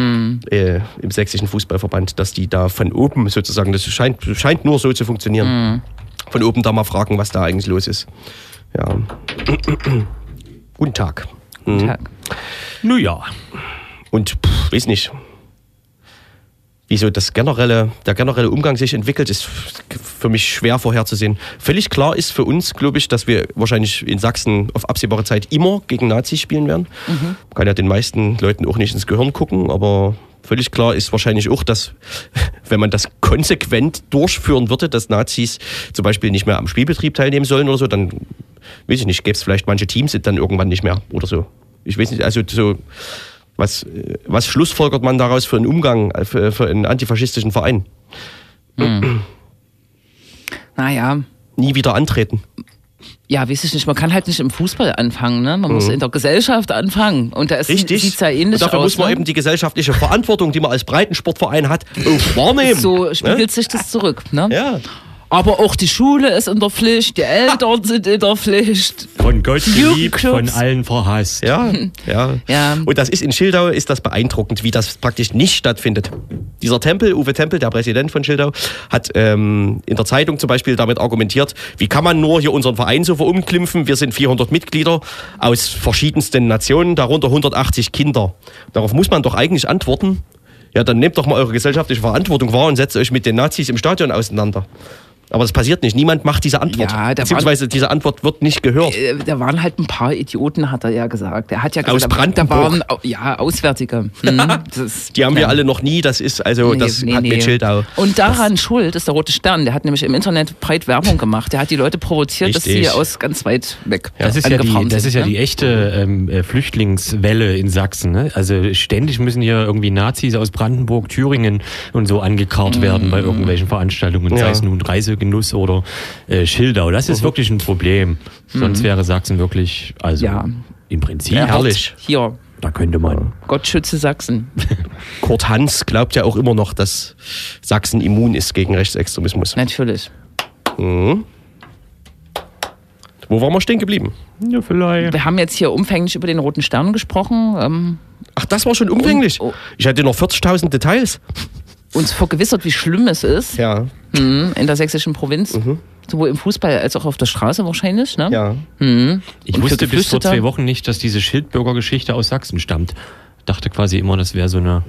äh, im sächsischen Fußballverband, dass die da von oben sozusagen, das scheint, scheint nur so zu funktionieren, von oben da mal fragen, was da eigentlich los ist. Ja. [CLEARS THROAT] Guten Tag. Guten Tag. Nun ja. Und pff, weiß nicht, wie so das generelle, der generelle Umgang sich entwickelt, ist für mich schwer vorherzusehen. Völlig klar ist für uns, glaube ich, dass wir wahrscheinlich in Sachsen auf absehbare Zeit immer gegen Nazis spielen werden. Man kann ja den meisten Leuten auch nicht ins Gehirn gucken, aber völlig klar ist wahrscheinlich auch, dass [LAUGHS] wenn man das konsequent durchführen würde, dass Nazis zum Beispiel nicht mehr am Spielbetrieb teilnehmen sollen oder so, dann weiß ich nicht, gäbe es vielleicht manche Teams dann irgendwann nicht mehr oder so. Ich weiß nicht, also so was, äh, was schlussfolgert man daraus für einen Umgang äh, für, für einen antifaschistischen Verein? [CLEARS THROAT] Naja, Nie wieder antreten. ja, weiß ich nicht, man kann halt nicht im Fußball anfangen, ne? Man muss in der Gesellschaft anfangen. Und da ist Mhm. Richtig. sieht's ja ähnlich Und dafür aus. muss man ne? eben die gesellschaftliche Verantwortung, die man als Breitensportverein hat, auch wahrnehmen. so spiegelt sich das zurück, ne? Ja. Aber auch die Schule ist in der Pflicht, die Eltern [LAUGHS] sind in der Pflicht. Von Gott geliebt, von allen verhasst. Ja, [LAUGHS] ja. Ja. Und das ist in Schildau ist das beeindruckend, wie das praktisch nicht stattfindet. Dieser Tempel, Uwe Tempel, der Präsident von Schildau, hat ähm, in der Zeitung zum Beispiel damit argumentiert, wie kann man nur hier unseren Verein so verunglimpfen? Wir sind 400 Mitglieder aus verschiedensten Nationen, darunter 180 Kinder. Darauf muss man doch eigentlich antworten. Ja, dann nehmt doch mal eure gesellschaftliche Verantwortung wahr und setzt euch mit den Nazis im Stadion auseinander. Aber das passiert nicht. Niemand macht diese Antwort. Ja, Beziehungsweise diese Antwort wird nicht gehört. Äh, Da waren halt ein paar Idioten, hat er ja gesagt. Er hat ja Aus gesagt, da- Brandenburg. Da waren, ja, Auswärtige. [LAUGHS] Hm, das, Die haben ja. wir alle noch nie. Das ist also, Nee, das nee, hat nee. mit Schildau. Und daran schuld ist der Rote Stern. Der hat nämlich im Internet breit Werbung gemacht. Der hat die Leute provoziert, dass Richtig. sie aus ganz weit weg Das ist, ja die, das sind, ist ja ne? die echte ähm, äh, Flüchtlingswelle in Sachsen. Ne? Also ständig müssen hier irgendwie Nazis aus Brandenburg, Thüringen und so angekarrt werden bei irgendwelchen Veranstaltungen, sei Ja. es nun Reisegenuss oder äh, Schildau. Das ist wirklich ein Problem. Sonst wäre Sachsen wirklich, also Ja. im Prinzip, Ja, herrlich. Hier, da könnte man. Gott schütze Sachsen. [LAUGHS] Kurt Hans glaubt ja auch immer noch, dass Sachsen immun ist gegen Rechtsextremismus. Natürlich. Wo waren wir stehen geblieben? Ja, vielleicht. Wir haben jetzt hier umfänglich über den Roten Stern gesprochen, ähm, Ach, das war schon umfänglich. Und- oh. Ich hatte noch 40.000 Details. Uns vergewissert, wie schlimm es ist Ja, hm, in der sächsischen Provinz. Sowohl im Fußball als auch auf der Straße wahrscheinlich. Ne? ja. Ich Und für wusste bis vor zwei Wochen nicht, dass diese Schildbürgergeschichte aus Sachsen stammt. Dachte quasi immer, das wäre so eine.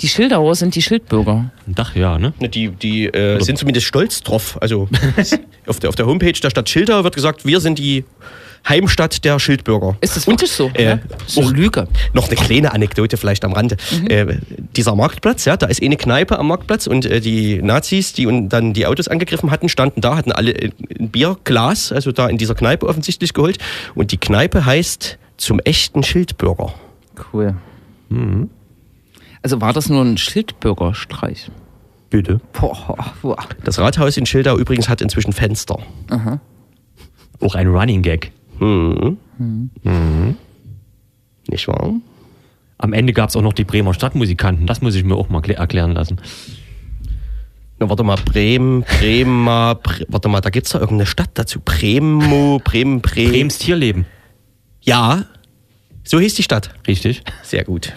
Die Schildauer sind die Schildbürger. Dach, ja, ne? Die, die äh, sind zumindest stolz drauf. Also [LAUGHS] auf der, auf der Homepage der Stadt Schildau wird gesagt, wir sind die Heimstadt der Schildbürger. Ist das wirklich so? äh, eine auch- Lüge. Noch eine kleine Anekdote vielleicht am Rande. Äh, dieser Marktplatz, ja, da ist eine Kneipe am Marktplatz und äh, die Nazis, die und dann die Autos angegriffen hatten, standen da, hatten alle ein Bierglas, also da in dieser Kneipe offensichtlich geholt. Und die Kneipe heißt zum echten Schildbürger. Cool. Also war das nur ein Schildbürgerstreich? Bitte. Boah, boah. Das Rathaus in Schildau übrigens hat inzwischen Fenster. Auch ein Running Gag. Nicht wahr? Am Ende gab es auch noch die Bremer Stadtmusikanten. Das muss ich mir auch mal klä- erklären lassen. Na, warte mal, Bremen, Bremer, Bre warte mal, da gibt's da irgendeine Stadt dazu. Bremo, Bremen, Bremen. Brems Tierleben. Ja, so hieß die Stadt. Richtig? Sehr gut.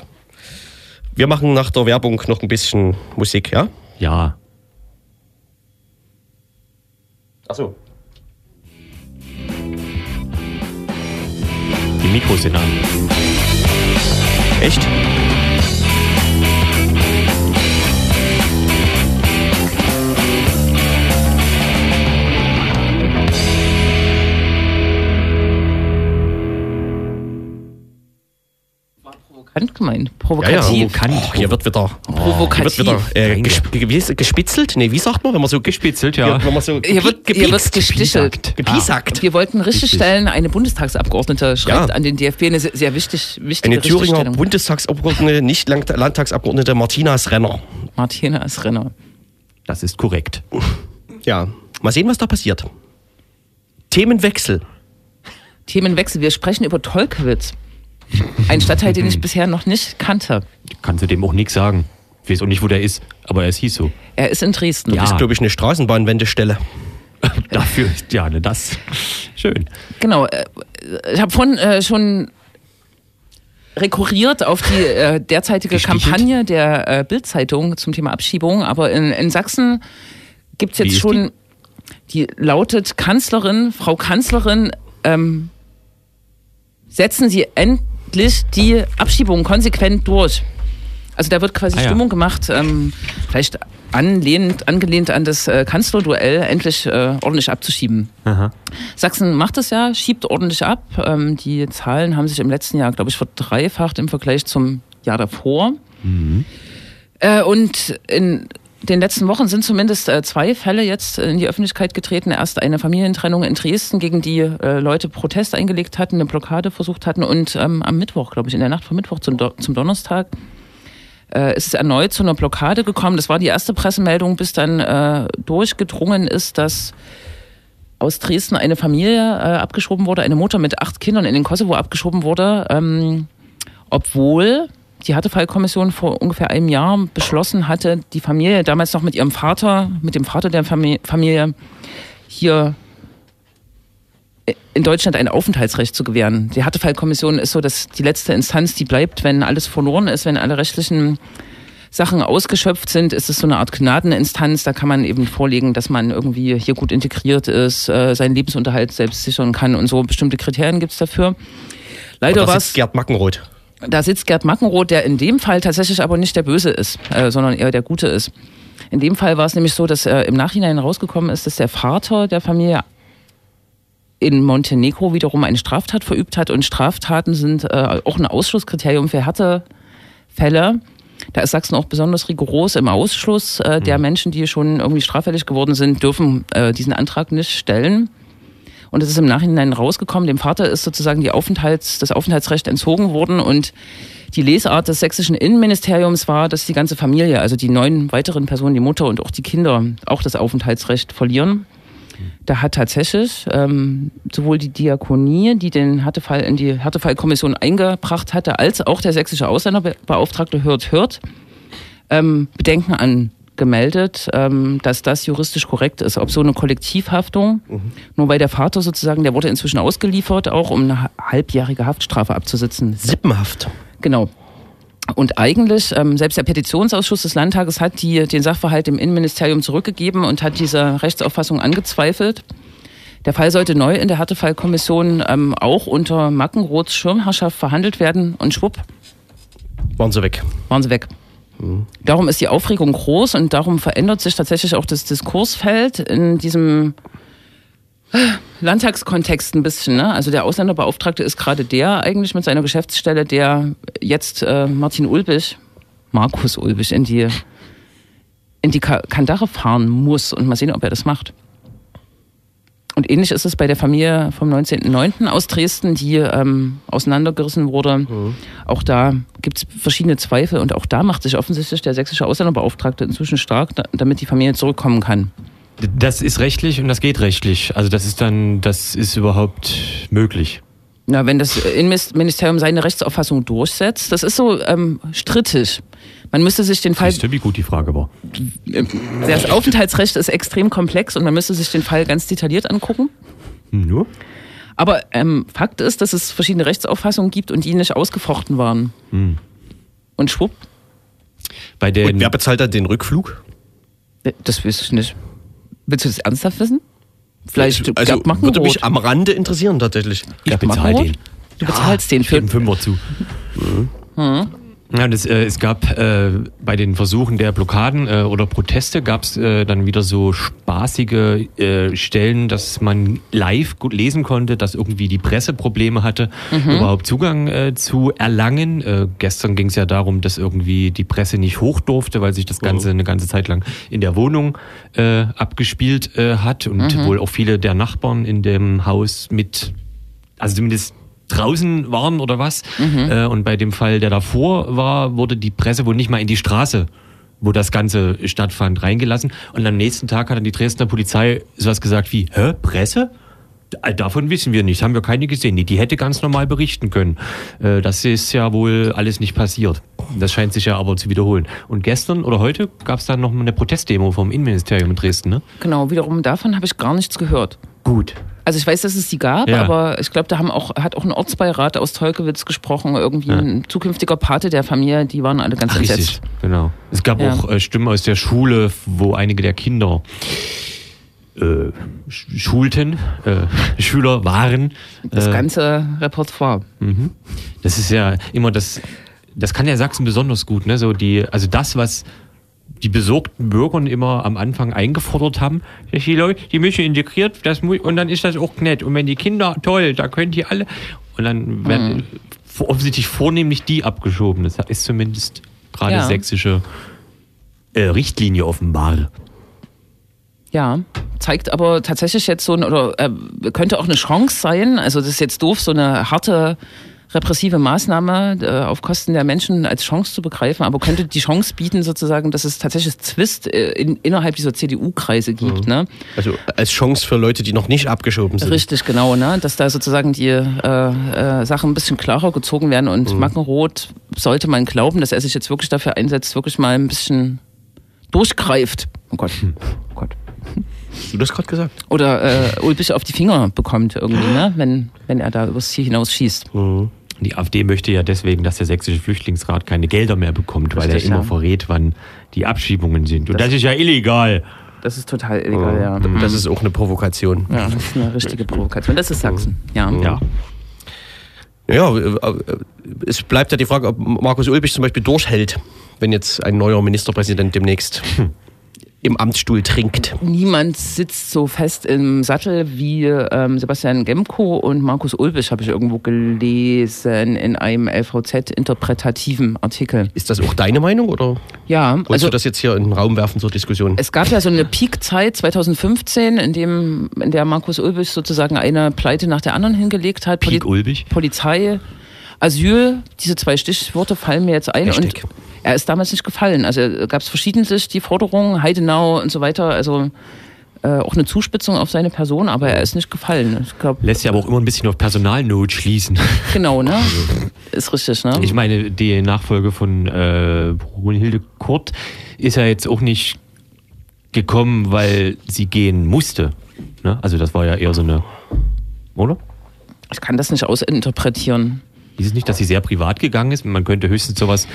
Wir machen nach der Werbung noch ein bisschen Musik, ja? Ja. Ach so. Die Mikros sind an. Echt? Provokant gemeint. Ja, ja, Provokativ. provokant. Oh, hier wird wieder, hier wird Provokativ. wieder äh, ges ge- gespitzelt. Nee, wie sagt man, wenn man so Gespitzelt, ja. Hier, wenn man so Hier wird, hier wird gestichelt. gepiesackt. Wir wollten richtig stellen, eine Bundestagsabgeordnete schreibt Ja. an den DFB eine sehr, sehr wichtig, wichtige Eine Thüringer. Bundestagsabgeordnete, nicht Land Landtagsabgeordnete Martinas Renner. Martina ist Renner. Das ist korrekt. Ja, mal sehen, was da passiert. Themenwechsel. Themenwechsel. Wir sprechen über Tolkewitz. Ein Stadtteil, den ich bisher noch nicht kannte. Kannst du dem auch nichts sagen. Ich weiß auch nicht, wo der ist, aber es hieß so. Er ist in Dresden. Ja. Das ist, glaube ich, eine Straßenbahnwendestelle. [LAUGHS] Dafür, ja, ne, das. Schön. Genau. äh, Ich habe vorhin äh, schon rekurriert auf die äh, derzeitige Gestichelt? Kampagne der äh, Bild-Zeitung zum Thema Abschiebung, aber in, in Sachsen gibt es jetzt ist schon, die? lautet Kanzlerin, Frau Kanzlerin, ähm, setzen Sie endlich die Abschiebung konsequent durch. Also da wird quasi Ah ja. Stimmung gemacht, ähm, vielleicht anlehnend, angelehnt an das äh, Kanzlerduell, endlich äh, ordentlich abzuschieben. Aha. Sachsen macht es ja, schiebt ordentlich ab. Ähm, die Zahlen haben sich im letzten Jahr, glaube ich, verdreifacht im Vergleich zum Jahr davor. Äh, und in den letzten Wochen sind zumindest äh, zwei Fälle jetzt in die Öffentlichkeit getreten. Erst eine Familientrennung in Dresden, gegen die äh, Leute Protest eingelegt hatten, eine Blockade versucht hatten. Und ähm, am Mittwoch, glaube ich, in der Nacht von Mittwoch zum, Do zum Donnerstag, äh, ist es erneut zu einer Blockade gekommen. Das war die erste Pressemeldung, bis dann äh, durchgedrungen ist, dass aus Dresden eine Familie abgeschoben wurde, eine Mutter mit acht Kindern in den Kosovo abgeschoben wurde, ähm, obwohl die Härtefallkommission vor ungefähr einem Jahr beschlossen hatte, die Familie damals noch mit ihrem Vater, mit dem Vater der Famili- Familie hier in Deutschland ein Aufenthaltsrecht zu gewähren. Die Härtefallkommission ist so, dass die letzte Instanz, die bleibt, wenn alles verloren ist, wenn alle rechtlichen Sachen ausgeschöpft sind, ist es so eine Art Gnadeninstanz. Da kann man eben vorlegen, dass man irgendwie hier gut integriert ist, äh, seinen Lebensunterhalt selbst sichern kann und so. Bestimmte Kriterien gibt's dafür. Leider war sitzt Gerd Mackenroth. Da sitzt Gerd Mackenroth, der in dem Fall tatsächlich aber nicht der Böse ist, äh, sondern eher der Gute ist. In dem Fall war es nämlich so, dass äh, im Nachhinein rausgekommen ist, dass der Vater der Familie in Montenegro wiederum eine Straftat verübt hat und Straftaten sind äh, auch ein Ausschlusskriterium für Härtefälle. Da ist Sachsen auch besonders rigoros im Ausschluss äh, der Menschen, die schon irgendwie straffällig geworden sind, dürfen äh, diesen Antrag nicht stellen. Und es ist im Nachhinein rausgekommen, dem Vater ist sozusagen die Aufenthalts, das Aufenthaltsrecht entzogen worden und die Lesart des sächsischen Innenministeriums war, dass die ganze Familie, also die neun weiteren Personen, die Mutter und auch die Kinder, auch das Aufenthaltsrecht verlieren. Da hat tatsächlich ähm, sowohl die Diakonie, die den Härtefall in die Härtefallkommission eingebracht hatte, als auch der sächsische Ausländerbeauftragte Hört Hört ähm, Bedenken angemeldet, ähm, dass das juristisch korrekt ist. Ob so eine Kollektivhaftung, nur weil der Vater sozusagen, der wurde inzwischen ausgeliefert, auch um eine halbjährige Haftstrafe abzusitzen. Sippenhaft. Genau. Und eigentlich, ähm, selbst der Petitionsausschuss des Landtages hat die, den Sachverhalt dem Innenministerium zurückgegeben und hat diese Rechtsauffassung angezweifelt. Der Fall sollte neu in der Härtefallkommission ähm, auch unter Mackenroths Schirmherrschaft verhandelt werden und schwupp, Waren sie weg. waren sie weg. Darum ist die Aufregung groß und darum verändert sich tatsächlich auch das Diskursfeld in diesem Landtagskontext ein bisschen. Ne? Also der Ausländerbeauftragte ist gerade der eigentlich mit seiner Geschäftsstelle, der jetzt äh, Martin Ulbich, Markus Ulbich, in die, in die Ka- Kandare fahren muss und mal sehen, ob er das macht. Und ähnlich ist es bei der Familie vom 19.09. aus Dresden, die ähm, auseinandergerissen wurde. Auch da gibt es verschiedene Zweifel und auch da macht sich offensichtlich der sächsische Ausländerbeauftragte inzwischen stark, da, damit die Familie zurückkommen kann. Das ist rechtlich und das geht rechtlich. Also das ist dann, das ist überhaupt möglich. Na, wenn das Innenministerium seine Rechtsauffassung durchsetzt, das ist so ähm, strittig. Man müsste sich den Fall, Siehst du, wie gut die Frage war. das Aufenthaltsrecht ist extrem komplex und man müsste sich den Fall ganz detailliert angucken. Hm, Nur? Aber ähm, Fakt ist, dass es verschiedene Rechtsauffassungen gibt und die nicht ausgefochten waren. Und schwupp, Bei den, Und wer bezahlt dann den Rückflug? das weiß ich nicht. Willst du das ernsthaft wissen? Vielleicht also würde mich am Rande interessieren tatsächlich. ich bezahle den. Du bezahlst den Ich für. gebe einen Fünfer zu. Ja, das, äh, es gab äh, bei den Versuchen der Blockaden äh, oder Proteste gab es äh, dann wieder so spaßige äh, Stellen, dass man live gut lesen konnte, dass irgendwie die Presse Probleme hatte, überhaupt Zugang äh, zu erlangen. Äh, gestern ging es ja darum, dass irgendwie die Presse nicht hoch durfte, weil sich das Ganze eine ganze Zeit lang in der Wohnung äh, abgespielt äh, hat. Und wohl auch viele der Nachbarn in dem Haus mit, also zumindest draußen waren oder was. Äh, und bei dem Fall, der davor war, wurde die Presse wohl nicht mal in die Straße, wo das Ganze stattfand, reingelassen. Und am nächsten Tag hat dann die Dresdner Polizei sowas gesagt wie, hä, Presse? D- Davon wissen wir nicht, haben wir keine gesehen. Die, die hätte ganz normal berichten können. Äh, Das ist ja wohl alles nicht passiert. Das scheint sich ja aber zu wiederholen. Und gestern oder heute gab es dann noch eine Protestdemo vom Innenministerium in Dresden, ne? Genau, wiederum davon habe ich gar nichts gehört. Gut. Also ich weiß, dass es die gab, Ja. aber ich glaube, da haben auch, hat auch ein Ortsbeirat aus Tolkewitz gesprochen, irgendwie ein zukünftiger Pate der Familie, die waren alle ganz Richtig, entsetzt. genau. Es gab Ja. auch äh, Stimmen aus der Schule, wo einige der Kinder äh, sch- schulten, äh, [LAUGHS] Schüler waren. Das äh, ganze Repertoire. das ist ja immer das, das kann ja Sachsen besonders gut, ne? So die, also das, was die besorgten Bürger immer am Anfang eingefordert haben, dass die Leute, die müssen integriert, das muss, und dann ist das auch nett. Und wenn die Kinder, toll, da können die alle. Und dann werden offensichtlich vornehmlich die abgeschoben. Das ist zumindest gerade Ja. sächsische äh, Richtlinie offenbar. Ja, zeigt aber tatsächlich jetzt so, ein, oder äh, könnte auch eine Chance sein, also das ist jetzt doof, so eine harte repressive Maßnahme äh, auf Kosten der Menschen als Chance zu begreifen, aber könnte die Chance bieten, sozusagen, dass es tatsächlich Zwist äh, in, innerhalb dieser CDU-Kreise gibt. Ne? Also als Chance für Leute, die noch nicht abgeschoben sind. Richtig, genau, ne? dass da sozusagen die äh, äh, Sachen ein bisschen klarer gezogen werden und Mackenroth sollte man glauben, dass er sich jetzt wirklich dafür einsetzt, wirklich mal ein bisschen durchgreift. Oh Gott, oh Gott. Hast du das gerade gesagt? Oder äh, Ulbich auf die Finger bekommt irgendwie, ne? wenn, wenn er da übers Ziel hinaus schießt. Die AfD möchte ja deswegen, dass der sächsische Flüchtlingsrat keine Gelder mehr bekommt, weil er immer ja. verrät, wann die Abschiebungen sind. Und das, ist ja illegal. Das ist total illegal, ja. Das ist auch eine Provokation. Ja, das ist eine richtige Provokation. Das ist Sachsen, ja. Ja. Ja, äh, äh, es bleibt ja die Frage, ob Markus Ulbich zum Beispiel durchhält, wenn jetzt ein neuer Ministerpräsident demnächst [LAUGHS] im Amtsstuhl trinkt. Niemand sitzt so fest im Sattel wie ähm, Sebastian Gemko und Markus Ulbich, habe ich irgendwo gelesen in einem LVZ-interpretativen Artikel. Ist das auch deine Meinung oder Ja, wolltest also du das jetzt hier in den Raum werfen zur Diskussion? es gab ja so eine Peak-Zeit 2015, in, dem, in der Markus Ulbich sozusagen eine Pleite nach der anderen hingelegt hat. Pik Ulbich. Polizei, Asyl, diese zwei Stichworte fallen mir jetzt ein. Richtig. Und er ist damals nicht gefallen. Also gab es verschiedentlich die Forderungen, Heidenau und so weiter. Also äh, auch eine Zuspitzung auf seine Person, aber er ist nicht gefallen. Ich glaube, Lässt ja aber auch immer ein bisschen auf Personalnot schließen. [LAUGHS] genau, ne? Ist richtig, ne? Ich meine, die Nachfolge von äh, Brunhilde Kurt ist ja jetzt auch nicht gekommen, weil sie gehen musste. Ne? Also das war ja eher so eine, oder? Ich kann das nicht ausinterpretieren. Ist es nicht, dass sie sehr privat gegangen ist? Man könnte höchstens sowas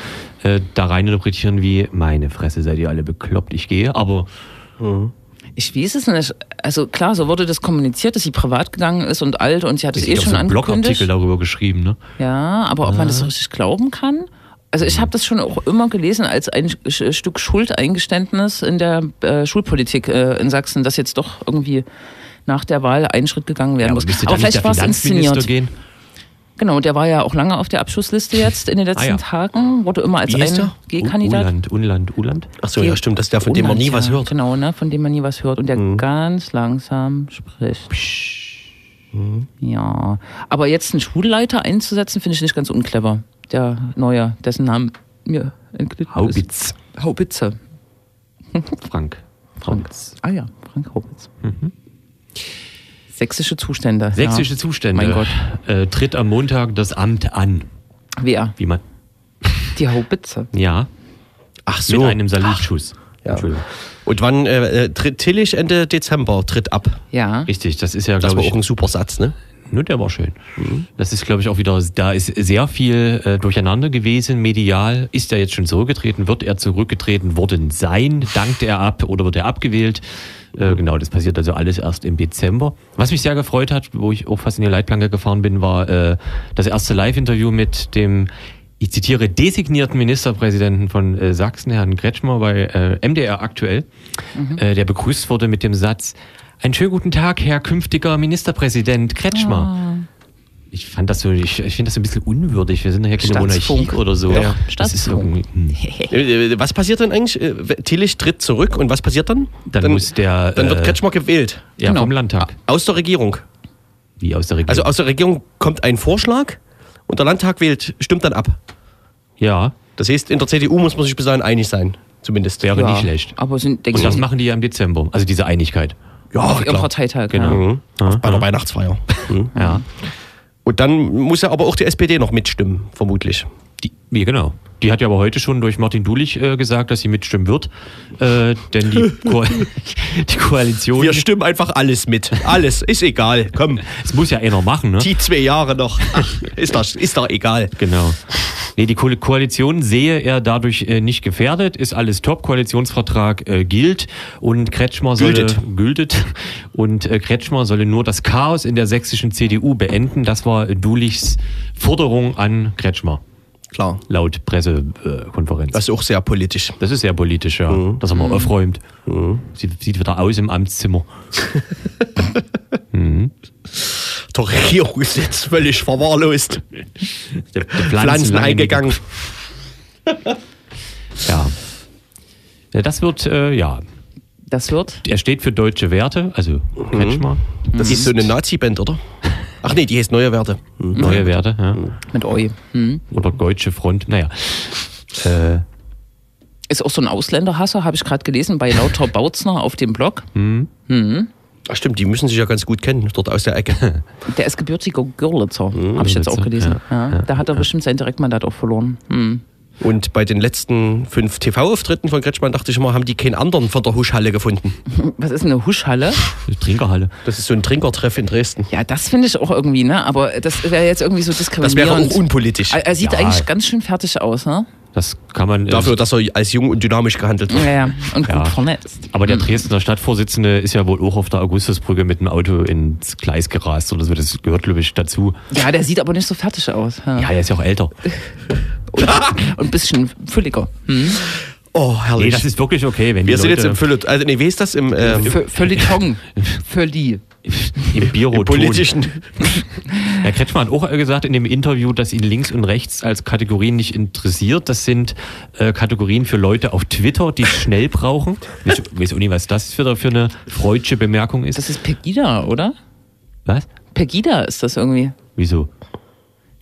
äh, da rein interpretieren wie, meine Fresse, seid ihr alle bekloppt, ich gehe. Aber Ich weiß es nicht. Also klar, so wurde das kommuniziert, dass sie privat gegangen ist und alt und sie hat es eh schon so einen Blogartikel darüber geschrieben. Ne? Ja, aber ob man das so richtig glauben kann? Also ich habe das schon auch immer gelesen als ein Stück Schuldeingeständnis in der äh, Schulpolitik äh, in Sachsen, dass jetzt doch irgendwie nach der Wahl ein Schritt gegangen werden Ja, muss. aber Aber vielleicht war es inszeniert. gehen? Genau, der war ja auch lange auf der Abschussliste jetzt in den letzten Ah, ja. Tagen, wurde immer als ein? G-Kandidat. Unland, Unland, Unland. Ach so, ja, stimmt, das ist der, von dem man Unland, nie was ja, hört. Genau, ne, von dem man nie was hört und der ganz langsam spricht. Ja, aber jetzt einen Schulleiter einzusetzen, finde ich nicht ganz unclever. Der neue, dessen Namen mir entglitten ist. Haubitz. Haubitze. Frank. Frank. Ah ja, Frank Haubitz. Sächsische Zustände. Sächsische ja. Zustände. Mein Gott. Äh, tritt am Montag das Amt an. Wer? Wie man. Die Haubitze. Ja. Ach Mit so. einem Salutschuss. Ja. Entschuldigung. Und wann äh, äh, tritt Tillich Ende Dezember tritt ab? Ja. Richtig, das ist ja, Das glaube war ich. auch ein super Satz, ne? Nur der war schön. Das ist, glaube ich, auch wieder, da ist sehr viel äh, durcheinander gewesen, medial. Ist er jetzt schon zurückgetreten? Wird er zurückgetreten worden sein? Dankt er ab oder wird er abgewählt? Äh, genau, das passiert also alles erst im Dezember. Was mich sehr gefreut hat, wo ich auch fast in die Leitplanke gefahren bin, war äh, das erste Live-Interview mit dem ich zitiere, designierten Ministerpräsidenten von äh, Sachsen, Herrn Kretschmer, bei äh, MDR aktuell, äh, der begrüßt wurde mit dem Satz, einen schönen guten Tag, Herr künftiger Ministerpräsident Kretschmer. Ich fand das so, ich, ich finde das so ein bisschen unwürdig. Wir sind ja keine Monarchie oder so. Ja. Das ist Staatsfunk. irgendwie, hm. [LAUGHS] Was passiert dann eigentlich? Äh, Tillich tritt zurück und was passiert dann? Dann muss der, Dann wird äh, Kretschmer gewählt. ja, Genau. vom Landtag. Aus der Regierung. Wie aus der Regierung. Also aus der Regierung kommt ein Vorschlag und der Landtag wählt, stimmt dann ab. ja, Das heißt, in der CDU muss man sich bis dahin einig sein. Zumindest. wäre Ja, nicht schlecht. Aber sind, Und das machen die ja im Dezember. Also diese Einigkeit. Ja, auf ihrem Parteitag. Genau. Ja. Mhm. Ja, Bei der Weihnachtsfeier. Mhm. Ja. Und dann muss ja aber auch die SPD noch mitstimmen, vermutlich. Die, ja, genau. Die hat ja aber heute schon durch Martin Dulich äh, gesagt, dass sie mitstimmen wird. Äh, denn die, [LAUGHS] Ko [LAUGHS] die Koalition. Wir stimmen einfach alles mit. Alles. Ist egal. Komm. Es muss ja einer machen, ne? Die zwei Jahre noch. Ach, [LAUGHS] ist, das, ist doch egal. Genau. Nee, die Ko Koalition sehe er dadurch äh, nicht gefährdet, ist alles top, Koalitionsvertrag äh, gilt und Kretschmer solle Gültet. gültet und äh, Kretschmer solle nur das Chaos in der sächsischen CDU beenden. Das war Dulichs Forderung an Kretschmer, Klar. laut Pressekonferenz. Das ist auch sehr politisch. Das ist sehr politisch, ja. Dass er mal aufräumt. Sieht, sieht wieder aus im Amtszimmer. [LAUGHS] Der Regierung ist jetzt völlig verwahrlost. Der, der Pflanzen lange eingegangen. [LAUGHS] Ja. ja. Das wird, äh, ja. Das wird. Er steht für deutsche Werte, also Kretschmer. Das ist so eine Nazi-Band, oder? Ach nee, die heißt Neue Werte. Mhm. Neue Werte, ja. Mit Eu. Hm. Oder Deutsche Front, naja. Äh, Ist auch so ein Ausländerhasser, habe ich gerade gelesen, bei Lauter Bautzner auf dem Blog. Ach stimmt, die müssen sich ja ganz gut kennen, dort aus der Ecke. [LAUGHS] Der ist gebürtiger Görlitzer, habe ich jetzt auch gelesen. ja. Ja, da hat er bestimmt sein Direktmandat auch verloren. Hm. Und bei den letzten fünf TV-Auftritten von Kretschmann dachte ich immer, haben die keinen anderen von der Huschhalle gefunden. [LAUGHS] Was ist eine Huschhalle? Trinkerhalle. Das ist so ein Trinkertreff in Dresden. Ja, das finde ich auch irgendwie, ne? Aber das wäre jetzt irgendwie so Das diskriminierend. wäre auch unpolitisch. er, er sieht Ja. eigentlich ganz schön fertig aus, ne? Das kann man. Dafür, dass er als jung und dynamisch gehandelt wird. Ja, ja. Und Ja. gut vernetzt. aber der Dresdner Stadtvorsitzende ist ja wohl auch auf der Augustusbrücke mit dem Auto ins Gleis gerast oder so. Das gehört, glaube ich, dazu. Ja, der sieht aber nicht so fertig aus. Ja. Ja, er ist ja auch älter. Und, [LAUGHS] und ein bisschen fülliger. Hm? Oh, herrlich. Nee, das ist wirklich okay, wenn Wir die sind jetzt Leute im Füllet. Also, nee, wie ist das im, ähm, Feuilleton. Feuilly. im [LAUGHS] Biro im politischen? [LAUGHS] Herr Kretschmer hat auch gesagt in dem Interview, dass ihn links und rechts als Kategorien nicht interessiert. Das sind äh, Kategorien für Leute auf Twitter, die es schnell brauchen. Ich [LAUGHS] weiß auch nicht, was das für, für eine freudsche Bemerkung ist. Das ist Pegida, oder? was? Pegida ist das irgendwie. Wieso?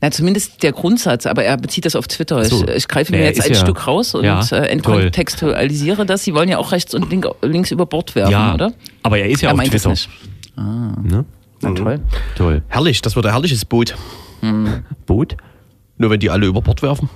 Na, zumindest der Grundsatz, aber er bezieht das auf Twitter. So. Ich, ich greife mir Naja, jetzt ein ja- Stück raus und Ja, äh, entkontextualisiere das. Sie wollen ja auch rechts und link, links über Bord werfen, Ja, oder? aber er ist ja er auf Twitter. nicht. Ne? Na toll. Toll. Herrlich, das wird ein herrliches Boot. Boot? Nur wenn die alle über Bord werfen.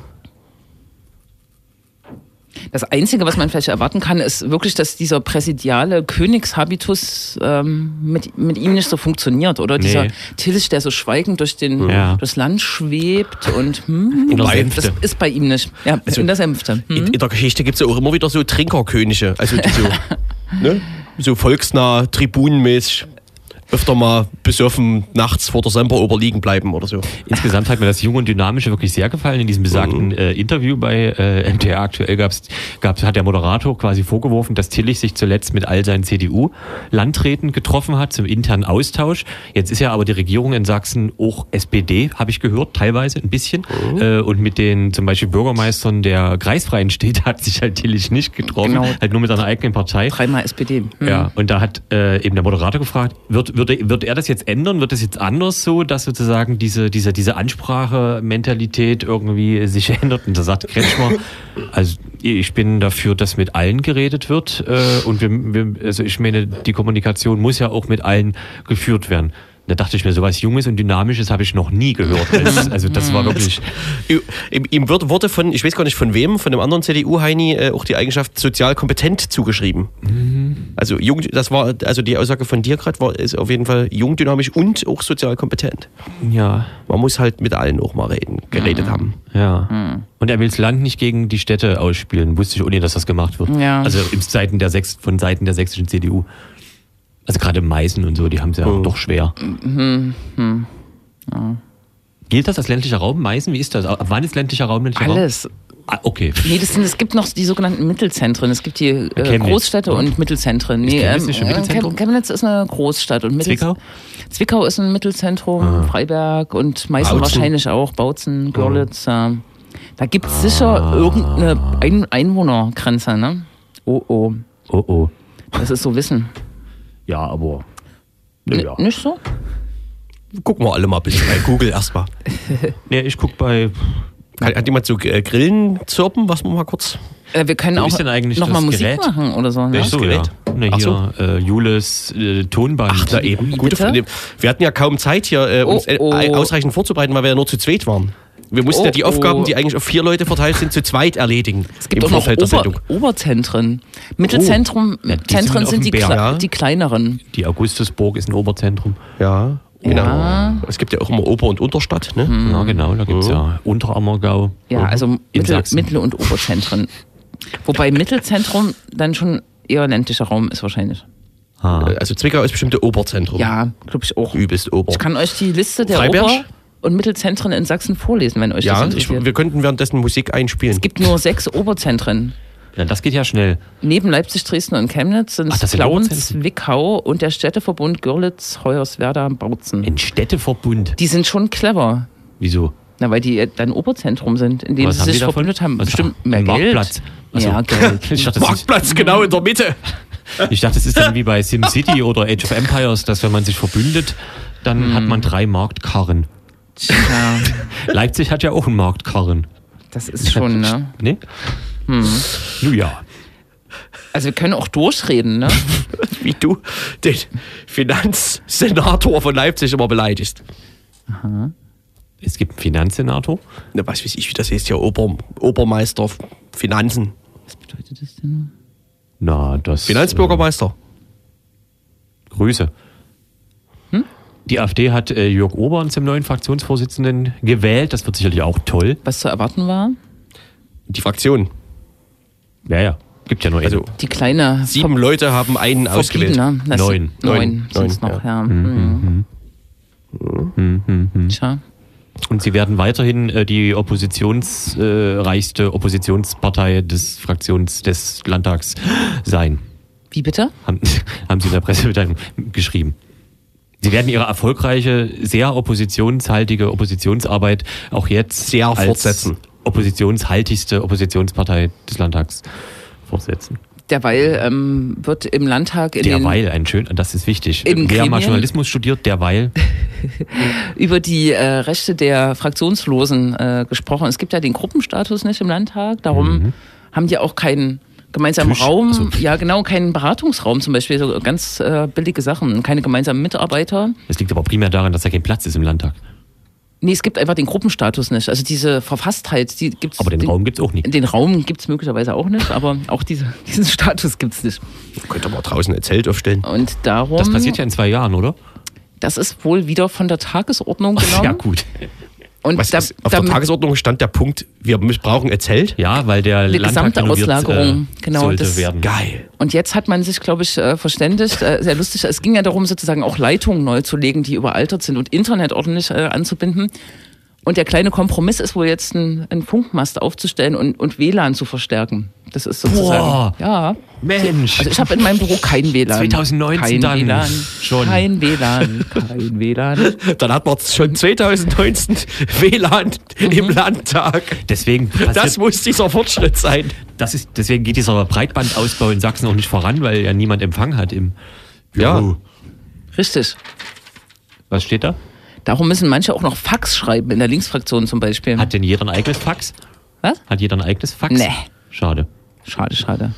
Das Einzige, was man vielleicht erwarten kann, ist wirklich, dass dieser präsidiale Königshabitus ähm, mit, mit ihm nicht so funktioniert, oder? Dieser Nee. Tillich, der so schweigend durch den, Ja. das Land schwebt und hm, der das ist bei ihm nicht. Ja, in der Sänfte. Hm? In, in der Geschichte gibt es ja auch immer wieder so Trinkerkönige. Also die so, [LAUGHS] ne? so volksnah, tribunenmäßig öfter mal besoffen nachts vor der Semperoper liegen bleiben oder so. Insgesamt hat mir das Junge und Dynamische wirklich sehr gefallen. In diesem besagten äh, Interview bei äh, MTR aktuell gab's, gab's, hat der Moderator quasi vorgeworfen, dass Tillich sich zuletzt mit all seinen CDU-Landräten getroffen hat zum internen Austausch. Jetzt ist ja aber die Regierung in Sachsen auch SPD, habe ich gehört, teilweise ein bisschen. Äh, und mit den zum Beispiel Bürgermeistern der kreisfreien Städte hat sich halt Tillich nicht getroffen, Genau. halt nur mit seiner eigenen Partei. Dreimal SPD. Hm. Ja, und da hat äh, eben der Moderator gefragt, wird, wird, er- wird er das jetzt ändern? Wird es jetzt anders so, dass sozusagen diese, diese, diese Ansprache-Mentalität irgendwie sich [LAUGHS] ändert? Und da sagt Kretschmer, also ich bin dafür, dass mit allen geredet wird äh, und wir, wir, also ich meine, die Kommunikation muss ja auch mit allen geführt werden. Da dachte ich mir, sowas Junges und Dynamisches habe ich noch nie gehört. Das, [LAUGHS] also das war wirklich... Ihm, wird, wurde von, ich weiß gar nicht von wem, von einem anderen CDU-Heini äh, auch die Eigenschaft sozial kompetent zugeschrieben. Also jung, das war, also die Aussage von dir gerade war, ist auf jeden Fall jung, dynamisch und auch sozial kompetent. Ja, Man muss halt mit allen auch mal reden, geredet haben. Ja. Und er will das Land nicht gegen die Städte ausspielen. Wusste ich ohne, dass das gemacht wird. Ja. Also im Seiten der von Seiten der sächsischen CDU. Also gerade Meißen und so, die haben es ja doch schwer. Gilt das als ländlicher Raum? Meißen, wie ist das? Ab wann ist ländlicher Raum ländlicher Raum? Alles. Ah, okay. Nee, das sind, es gibt noch die sogenannten Mittelzentren. Es gibt die äh, Chemnitz. Großstädte und, Und? Mittelzentren. Ist Nee, Chemnitz nicht ein äh, Mittelzentrum? Chem- Chemnitz ist eine Großstadt. Und Zwickau? Zwickau ist ein Mittelzentrum, Freiberg und Meißen Bautzen. wahrscheinlich auch, Bautzen, Görlitz. Äh, da gibt es sicher irgendeine Ein Einwohnergrenze, ne? Oh, oh. Oh, oh. Das ist so Wissen. Ja, aber. N Naja. Nicht so? Gucken wir alle mal ein bisschen bei Google erstmal. [LAUGHS] Nee, ich guck bei. Hat, hat jemand so äh, Grillen zirpen, was wir mal kurz. Äh, wir können Wo auch ist denn eigentlich noch mal das Musik Gerät? machen oder so. Ne? Welches so, ja. Gerät? Na, Ach hier, äh, Jules äh, Tonband. Ach, da eben. Gute bitte? Frage. Wir hatten ja kaum Zeit hier, äh, uns Oh, oh. äh, ausreichend vorzubereiten, weil wir ja nur zu zweit waren. Wir mussten Oh, ja die oh. Aufgaben, die eigentlich auf vier Leute verteilt sind, zu zweit erledigen. Es gibt im auch noch Ober. Oberzentren. Mittelzentrum Ja, die Zentren sind sind die, Ja. die kleineren. Die Augustusburg ist ein Oberzentrum. Ja, genau. Ja. Es gibt ja auch immer Ober- und Unterstadt. Ne? Ja, genau. Da gibt's ja Unterammergau. Ja, also Mittel. Mittel- und Oberzentren. Wobei Mittelzentrum dann schon eher ländlicher Raum ist wahrscheinlich. Ah. Also Zwickau ist bestimmt der Oberzentrum. Ja, glaube ich auch. Übelst Ober. Ich kann euch die Liste der Freiberg? Ober- und Mittelzentren in Sachsen vorlesen, wenn euch ja, das interessiert. wir könnten währenddessen Musik einspielen. es gibt nur sechs Oberzentren. Ja, das geht ja schnell. Neben Leipzig, Dresden und Chemnitz sind es Plauen? Zwickau und der Städteverbund Görlitz, Hoyerswerda, Bautzen. Ein Städteverbund. Die sind schon clever. Wieso? Na, weil die dann Oberzentrum sind, in dem sie sich verbündet haben. Was- Bestimmt mehr Geld. Marktplatz. Ach so. Ja, [LAUGHS] Geld. Ich dachte, Marktplatz genau in der Mitte. [LAUGHS] ich dachte, das ist dann wie bei [LAUGHS] SimCity oder Age of Empires, dass wenn man sich verbündet, dann hat man drei Marktkarren. Tja, [LAUGHS] Leipzig hat ja auch einen Marktkarren. das ist schon, ne? Ne? Hm. Nun ja. Also wir können auch durchreden, ne? [LAUGHS] Wie du den Finanzsenator von Leipzig immer beleidigst. Es gibt einen Finanzsenator. Na, was weiß ich, wie das heißt hier, Ober, Obermeister Finanzen. Was bedeutet das denn? Na, das. Finanzbürgermeister. Äh, Grüße. Die AfD hat äh, Jörg Obern zum neuen Fraktionsvorsitzenden gewählt. Das wird sicherlich auch toll. Was zu erwarten war? Die Fraktion. Ja, ja. Gibt ja nur Also einen. Die kleine sieben Leute haben einen ausgewählt. Neun. sind Neun, Neun. sind's Neun, noch, ja. ja. Mhm. Tja. Und sie werden weiterhin äh, die oppositionsreichste äh, Oppositionspartei des Fraktions des Landtags sein. Wie bitte? Haben, [LAUGHS] haben sie in der Pressemitteilung geschrieben. Sie werden ihre erfolgreiche, sehr oppositionshaltige Oppositionsarbeit auch jetzt Sehr als fortsetzen. oppositionshaltigste Oppositionspartei des Landtags fortsetzen. Derweil ähm, wird im Landtag in den, Derweil, ein schön, das ist wichtig. In Wer mal? Journalismus studiert, derweil. [LAUGHS] über die äh, Rechte der Fraktionslosen äh, gesprochen. Es gibt ja den Gruppenstatus nicht im Landtag, darum haben die auch keinen gemeinsamen. Tisch, Raum, also- ja genau, keinen Beratungsraum zum Beispiel, so ganz äh, billige Sachen, keine gemeinsamen Mitarbeiter. Das liegt aber primär daran, dass da kein Platz ist im Landtag. Nee, es gibt einfach den Gruppenstatus nicht. Also diese Verfasstheit, die gibt's. Aber den, Raum gibt's auch nicht. Den Raum gibt's möglicherweise auch nicht, aber auch diese, [LAUGHS] diesen Status gibt's nicht. Könnte man draußen ein Zelt aufstellen. Und darum, Das passiert ja in zwei Jahren, oder? das ist wohl wieder von der Tagesordnung genommen. Ja, gut. Und Was da, ist, auf der Tagesordnung stand der Punkt, wir brauchen ein Zelt. Ja, weil der Eine Landtag gesamte renoviert, Auslagerung, äh, genau, sollte das- werden. Geil. Und jetzt hat man sich, glaube ich, äh, verständigt, äh, sehr lustig. Es ging ja darum, sozusagen auch Leitungen neu zu legen, die überaltert sind und Internet ordentlich äh, anzubinden. Und der kleine Kompromiss ist wohl jetzt, ein, ein Funkmast aufzustellen und, und WLAN zu verstärken. Das ist sozusagen. Boah. Ja. Mensch. Also ich habe in meinem Büro kein WLAN. [LAUGHS] 2019 kein dann WLAN, schon. Kein WLAN. Kein WLAN. [LAUGHS] Dann hat man schon 2019 [LAUGHS] WLAN im Landtag. Deswegen Das muss dieser Fortschritt sein. das ist, deswegen geht dieser Breitbandausbau in Sachsen auch nicht voran, weil ja niemand Empfang hat im Ja. Büro. Richtig. Was steht da? Darum müssen manche auch noch Fax schreiben, in der Linksfraktion zum Beispiel. Hat denn jeder ein eigenes Fax? Was? Hat jeder ein eigenes Fax? Nee. Schade. Schade, schade.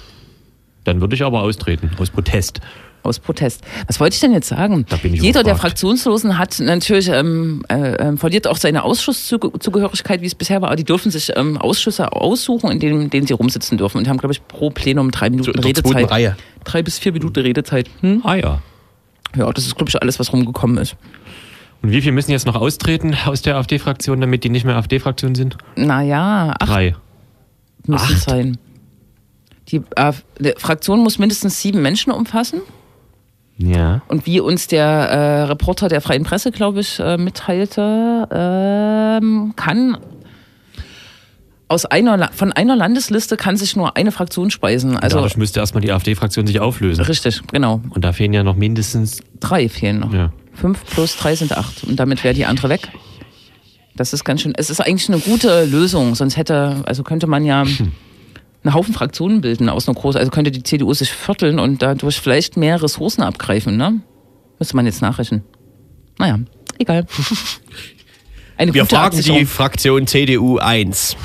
Dann würde ich aber austreten, aus Protest. Aus Protest. Was wollte ich denn jetzt sagen? Da bin ich Jeder der. Fraktionslosen hat natürlich ähm, äh, ähm, verliert auch seine Ausschusszugehörigkeit, wie es bisher war. Aber die dürfen sich ähm, Ausschüsse aussuchen, in denen, in denen sie rumsitzen dürfen und haben, glaube ich, pro Plenum drei Minuten So Redezeit. Reihe. Drei bis vier Minuten Redezeit. Hm? Ah ja. Ja, das ist, glaube ich, alles, was rumgekommen ist. Und wie viel müssen jetzt noch austreten aus der AfD-Fraktion, damit die nicht mehr AfD-Fraktion sind? Naja, acht Drei. müssen es Acht? sein. Die, äh, die Fraktion muss mindestens sieben Menschen umfassen. Ja. Und wie uns der äh, Reporter der Freien Presse, glaube ich, äh, mitteilte, ähm, kann aus einer von einer Landesliste kann sich nur eine Fraktion speisen. Also Dadurch müsste erstmal die AfD-Fraktion sich auflösen. richtig, genau. Und da fehlen ja noch mindestens. Drei fehlen noch. Ja. Fünf plus drei sind acht. Und damit wäre die andere weg. Das ist ganz schön. Es ist eigentlich eine gute Lösung. Sonst hätte, also könnte man ja einen Haufen Fraktionen bilden aus einer großen, also könnte die CDU sich vierteln und dadurch vielleicht mehr Ressourcen abgreifen, ne? Müsste man jetzt nachrechnen. Naja, egal. [LAUGHS] Eine Wir fragen Absicherung. die Fraktion CDU 1.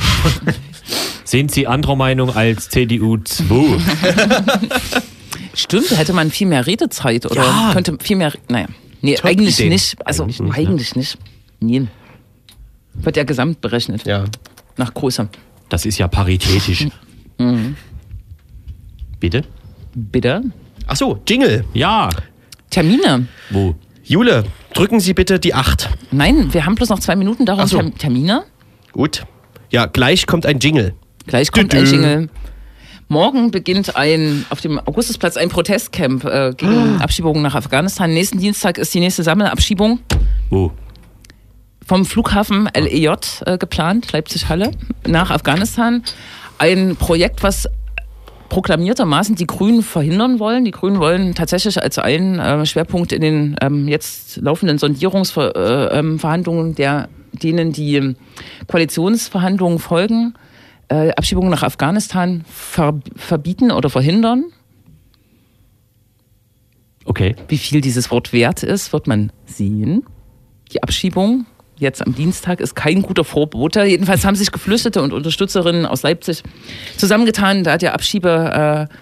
[LAUGHS] Sind Sie anderer Meinung als CDU 2? [LAUGHS] Stimmt, hätte man viel mehr Redezeit oder Ja. könnte viel mehr. Naja, nee, Top eigentlich Ideen. nicht. Also Eigentlich nicht, eigentlich nicht. Nee. Wird ja gesamt berechnet. Ja. Nach Größe. Das ist ja paritätisch. [LAUGHS] Bitte? Bitte? Ach so, Jingle. Ja. Termine. Wo? Jule, drücken Sie bitte die 8. Nein, wir haben bloß noch zwei Minuten darum. Ach so. Term- Termine. Gut. Ja, gleich kommt ein Jingle. Gleich kommt Dü-dü. ein Jingle. Morgen beginnt ein auf dem Augustusplatz ein Protestcamp äh, gegen Abschiebungen nach Afghanistan. Nächsten Dienstag ist die nächste Sammelabschiebung Wo? vom Flughafen LEJ äh, geplant, Leipzig-Halle, nach Afghanistan. Ein Projekt, was proklamiertermaßen die Grünen verhindern wollen. Die Grünen wollen tatsächlich als einen äh, Schwerpunkt in den ähm, jetzt laufenden Sondierungsverhandlungen, äh, ähm, der, denen die Koalitionsverhandlungen folgen, äh, Abschiebungen nach Afghanistan ver verbieten oder verhindern. Okay. Wie viel dieses Wort wert ist, wird man sehen. Die Abschiebung jetzt am Dienstag ist kein guter Vorbote. Jedenfalls haben sich Geflüchtete und Unterstützerinnen aus Leipzig zusammengetan, da der Abschiebe äh,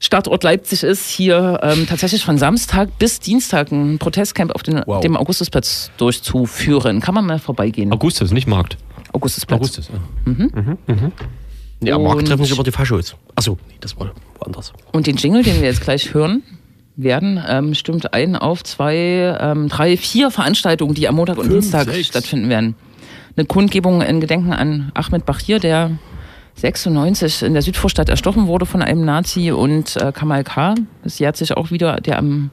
Startort Leipzig ist, hier ähm, tatsächlich von Samstag bis Dienstag ein Protestcamp auf den, Wow. dem Augustusplatz durchzuführen. Kann man mal vorbeigehen. Augustus, nicht Markt. Augustusplatz. Augustus. ja. Ja, am Markt Und- treffen sich über die Faschos. Achso, nee, das war woanders. Und den Jingle, den wir jetzt gleich hören werden, ähm, stimmt ein auf zwei, ähm, drei, vier Veranstaltungen, die am Montag und Dienstag sechs. stattfinden werden. Eine Kundgebung in Gedenken an Ahmed Bachir, der 96 in der Südvorstadt erstochen wurde von einem Nazi und äh, Kamal K. Das jährt sich auch wieder, der am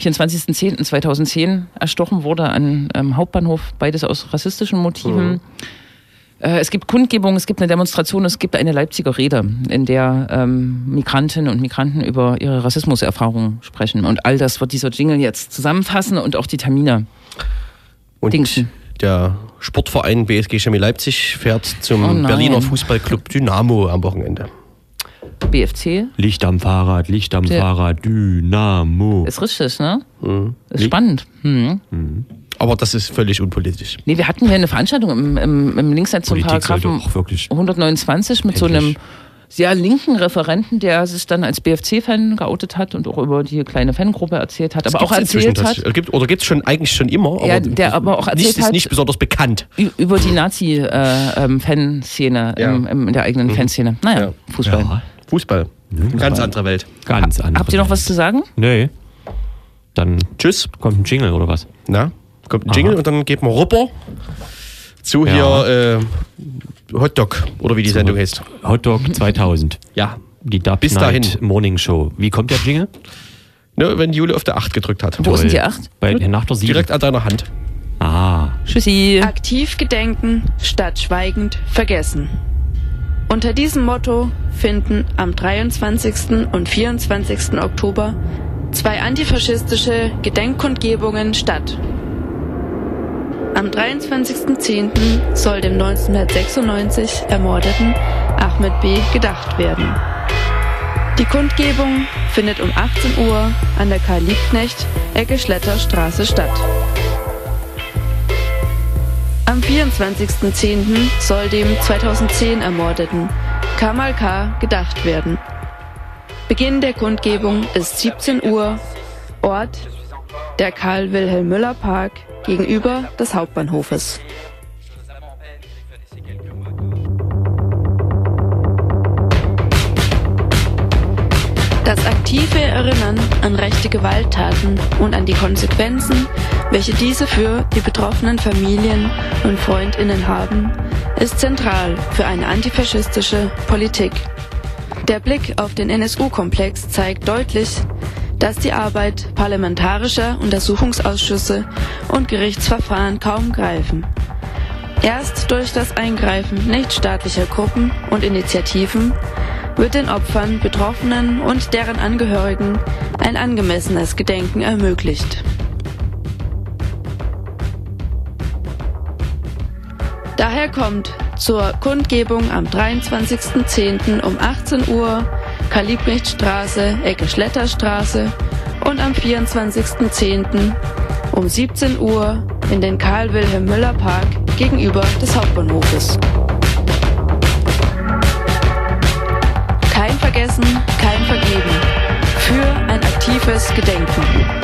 24.10.2010 erstochen wurde an ähm, Hauptbahnhof, beides aus rassistischen Motiven. Äh, Es gibt Kundgebungen, es gibt eine Demonstration, es gibt eine Leipziger Rede, in der ähm, Migrantinnen und Migranten über ihre Rassismuserfahrungen sprechen. Und all das wird dieser Jingle jetzt zusammenfassen und auch die Termine. Und Dingsen. der Sportverein BSG Chemie Leipzig fährt zum Oh. Berliner Fußballclub Dynamo am Wochenende. BFC Licht am Fahrrad, Licht am Der- Fahrrad, Dynamo. ist richtig, ne? Ist spannend. Hm. Aber das ist völlig unpolitisch. Nee, wir hatten ja eine Veranstaltung im, im, im Linksnetz zum Paragraphen auch wirklich 129 mit so einem endlich- sehr linken Referenten, der sich dann als BFC-Fan geoutet hat und auch über die kleine Fangruppe erzählt hat, aber auch erzählt hat Gibt, oder gibt es schon eigentlich schon immer? Ja, der aber auch erzählt nicht, ist hat- nicht besonders bekannt. über die Nazi-Fanszene Ja. im, im, in der eigenen Fanszene. Naja, Ja. Fußball. Ja, Fußball. Ganz andere Welt. ganz anders. Habt ihr noch was zu sagen? Nee. Dann Tschüss. kommt ein Jingle oder was? Na, kommt ein Jingle Aha. und dann geht man rüber zu Ja. hier äh, Hotdog oder wie die Sendung heißt. Hotdog 2000. Ja. Die Dub Bis Night dahin. Morning Show. Wie kommt der Jingle? Ne, wenn Jule auf der 8 gedrückt hat. Wo ist denn Toll. die acht? Bei, nach der 7. Direkt an deiner Hand. Ah. Tschüssi. Aktiv gedenken statt schweigend vergessen. Unter diesem Motto finden am 23. und 24. Oktober zwei antifaschistische Gedenkkundgebungen statt. Am 23.10. soll dem 1996 ermordeten Ahmed B. gedacht werden. Die Kundgebung findet um 18 Uhr an der Karl Liebknecht, Ecke Schletterstraße statt. Am 24.10. soll dem 2010 ermordeten Kamal K. gedacht werden. Beginn der Kundgebung ist 17 Uhr. Ort der Karl-Wilhelm-Müller-Park gegenüber des Hauptbahnhofes. Das aktive Erinnern an rechte Gewalttaten und an die Konsequenzen, welche diese für die betroffenen Familien und Freundinnen haben, ist zentral für eine antifaschistische Politik. Der Blick auf den NSU-Komplex zeigt deutlich, dass die Arbeit parlamentarischer Untersuchungsausschüsse und Gerichtsverfahren kaum greifen. Erst durch das Eingreifen nichtstaatlicher Gruppen und Initiativen wird den Opfern, Betroffenen und deren Angehörigen ein angemessenes Gedenken ermöglicht. Daher kommt zur Kundgebung am 23.10. um 18 Uhr Kalibnichtstraße, Ecke Schletterstraße und am 24.10. um 17 Uhr in den Karl-Wilhelm-Müller-Park gegenüber des Hauptbahnhofes. Kein Vergessen, kein Vergeben. Für ein aktives Gedenken.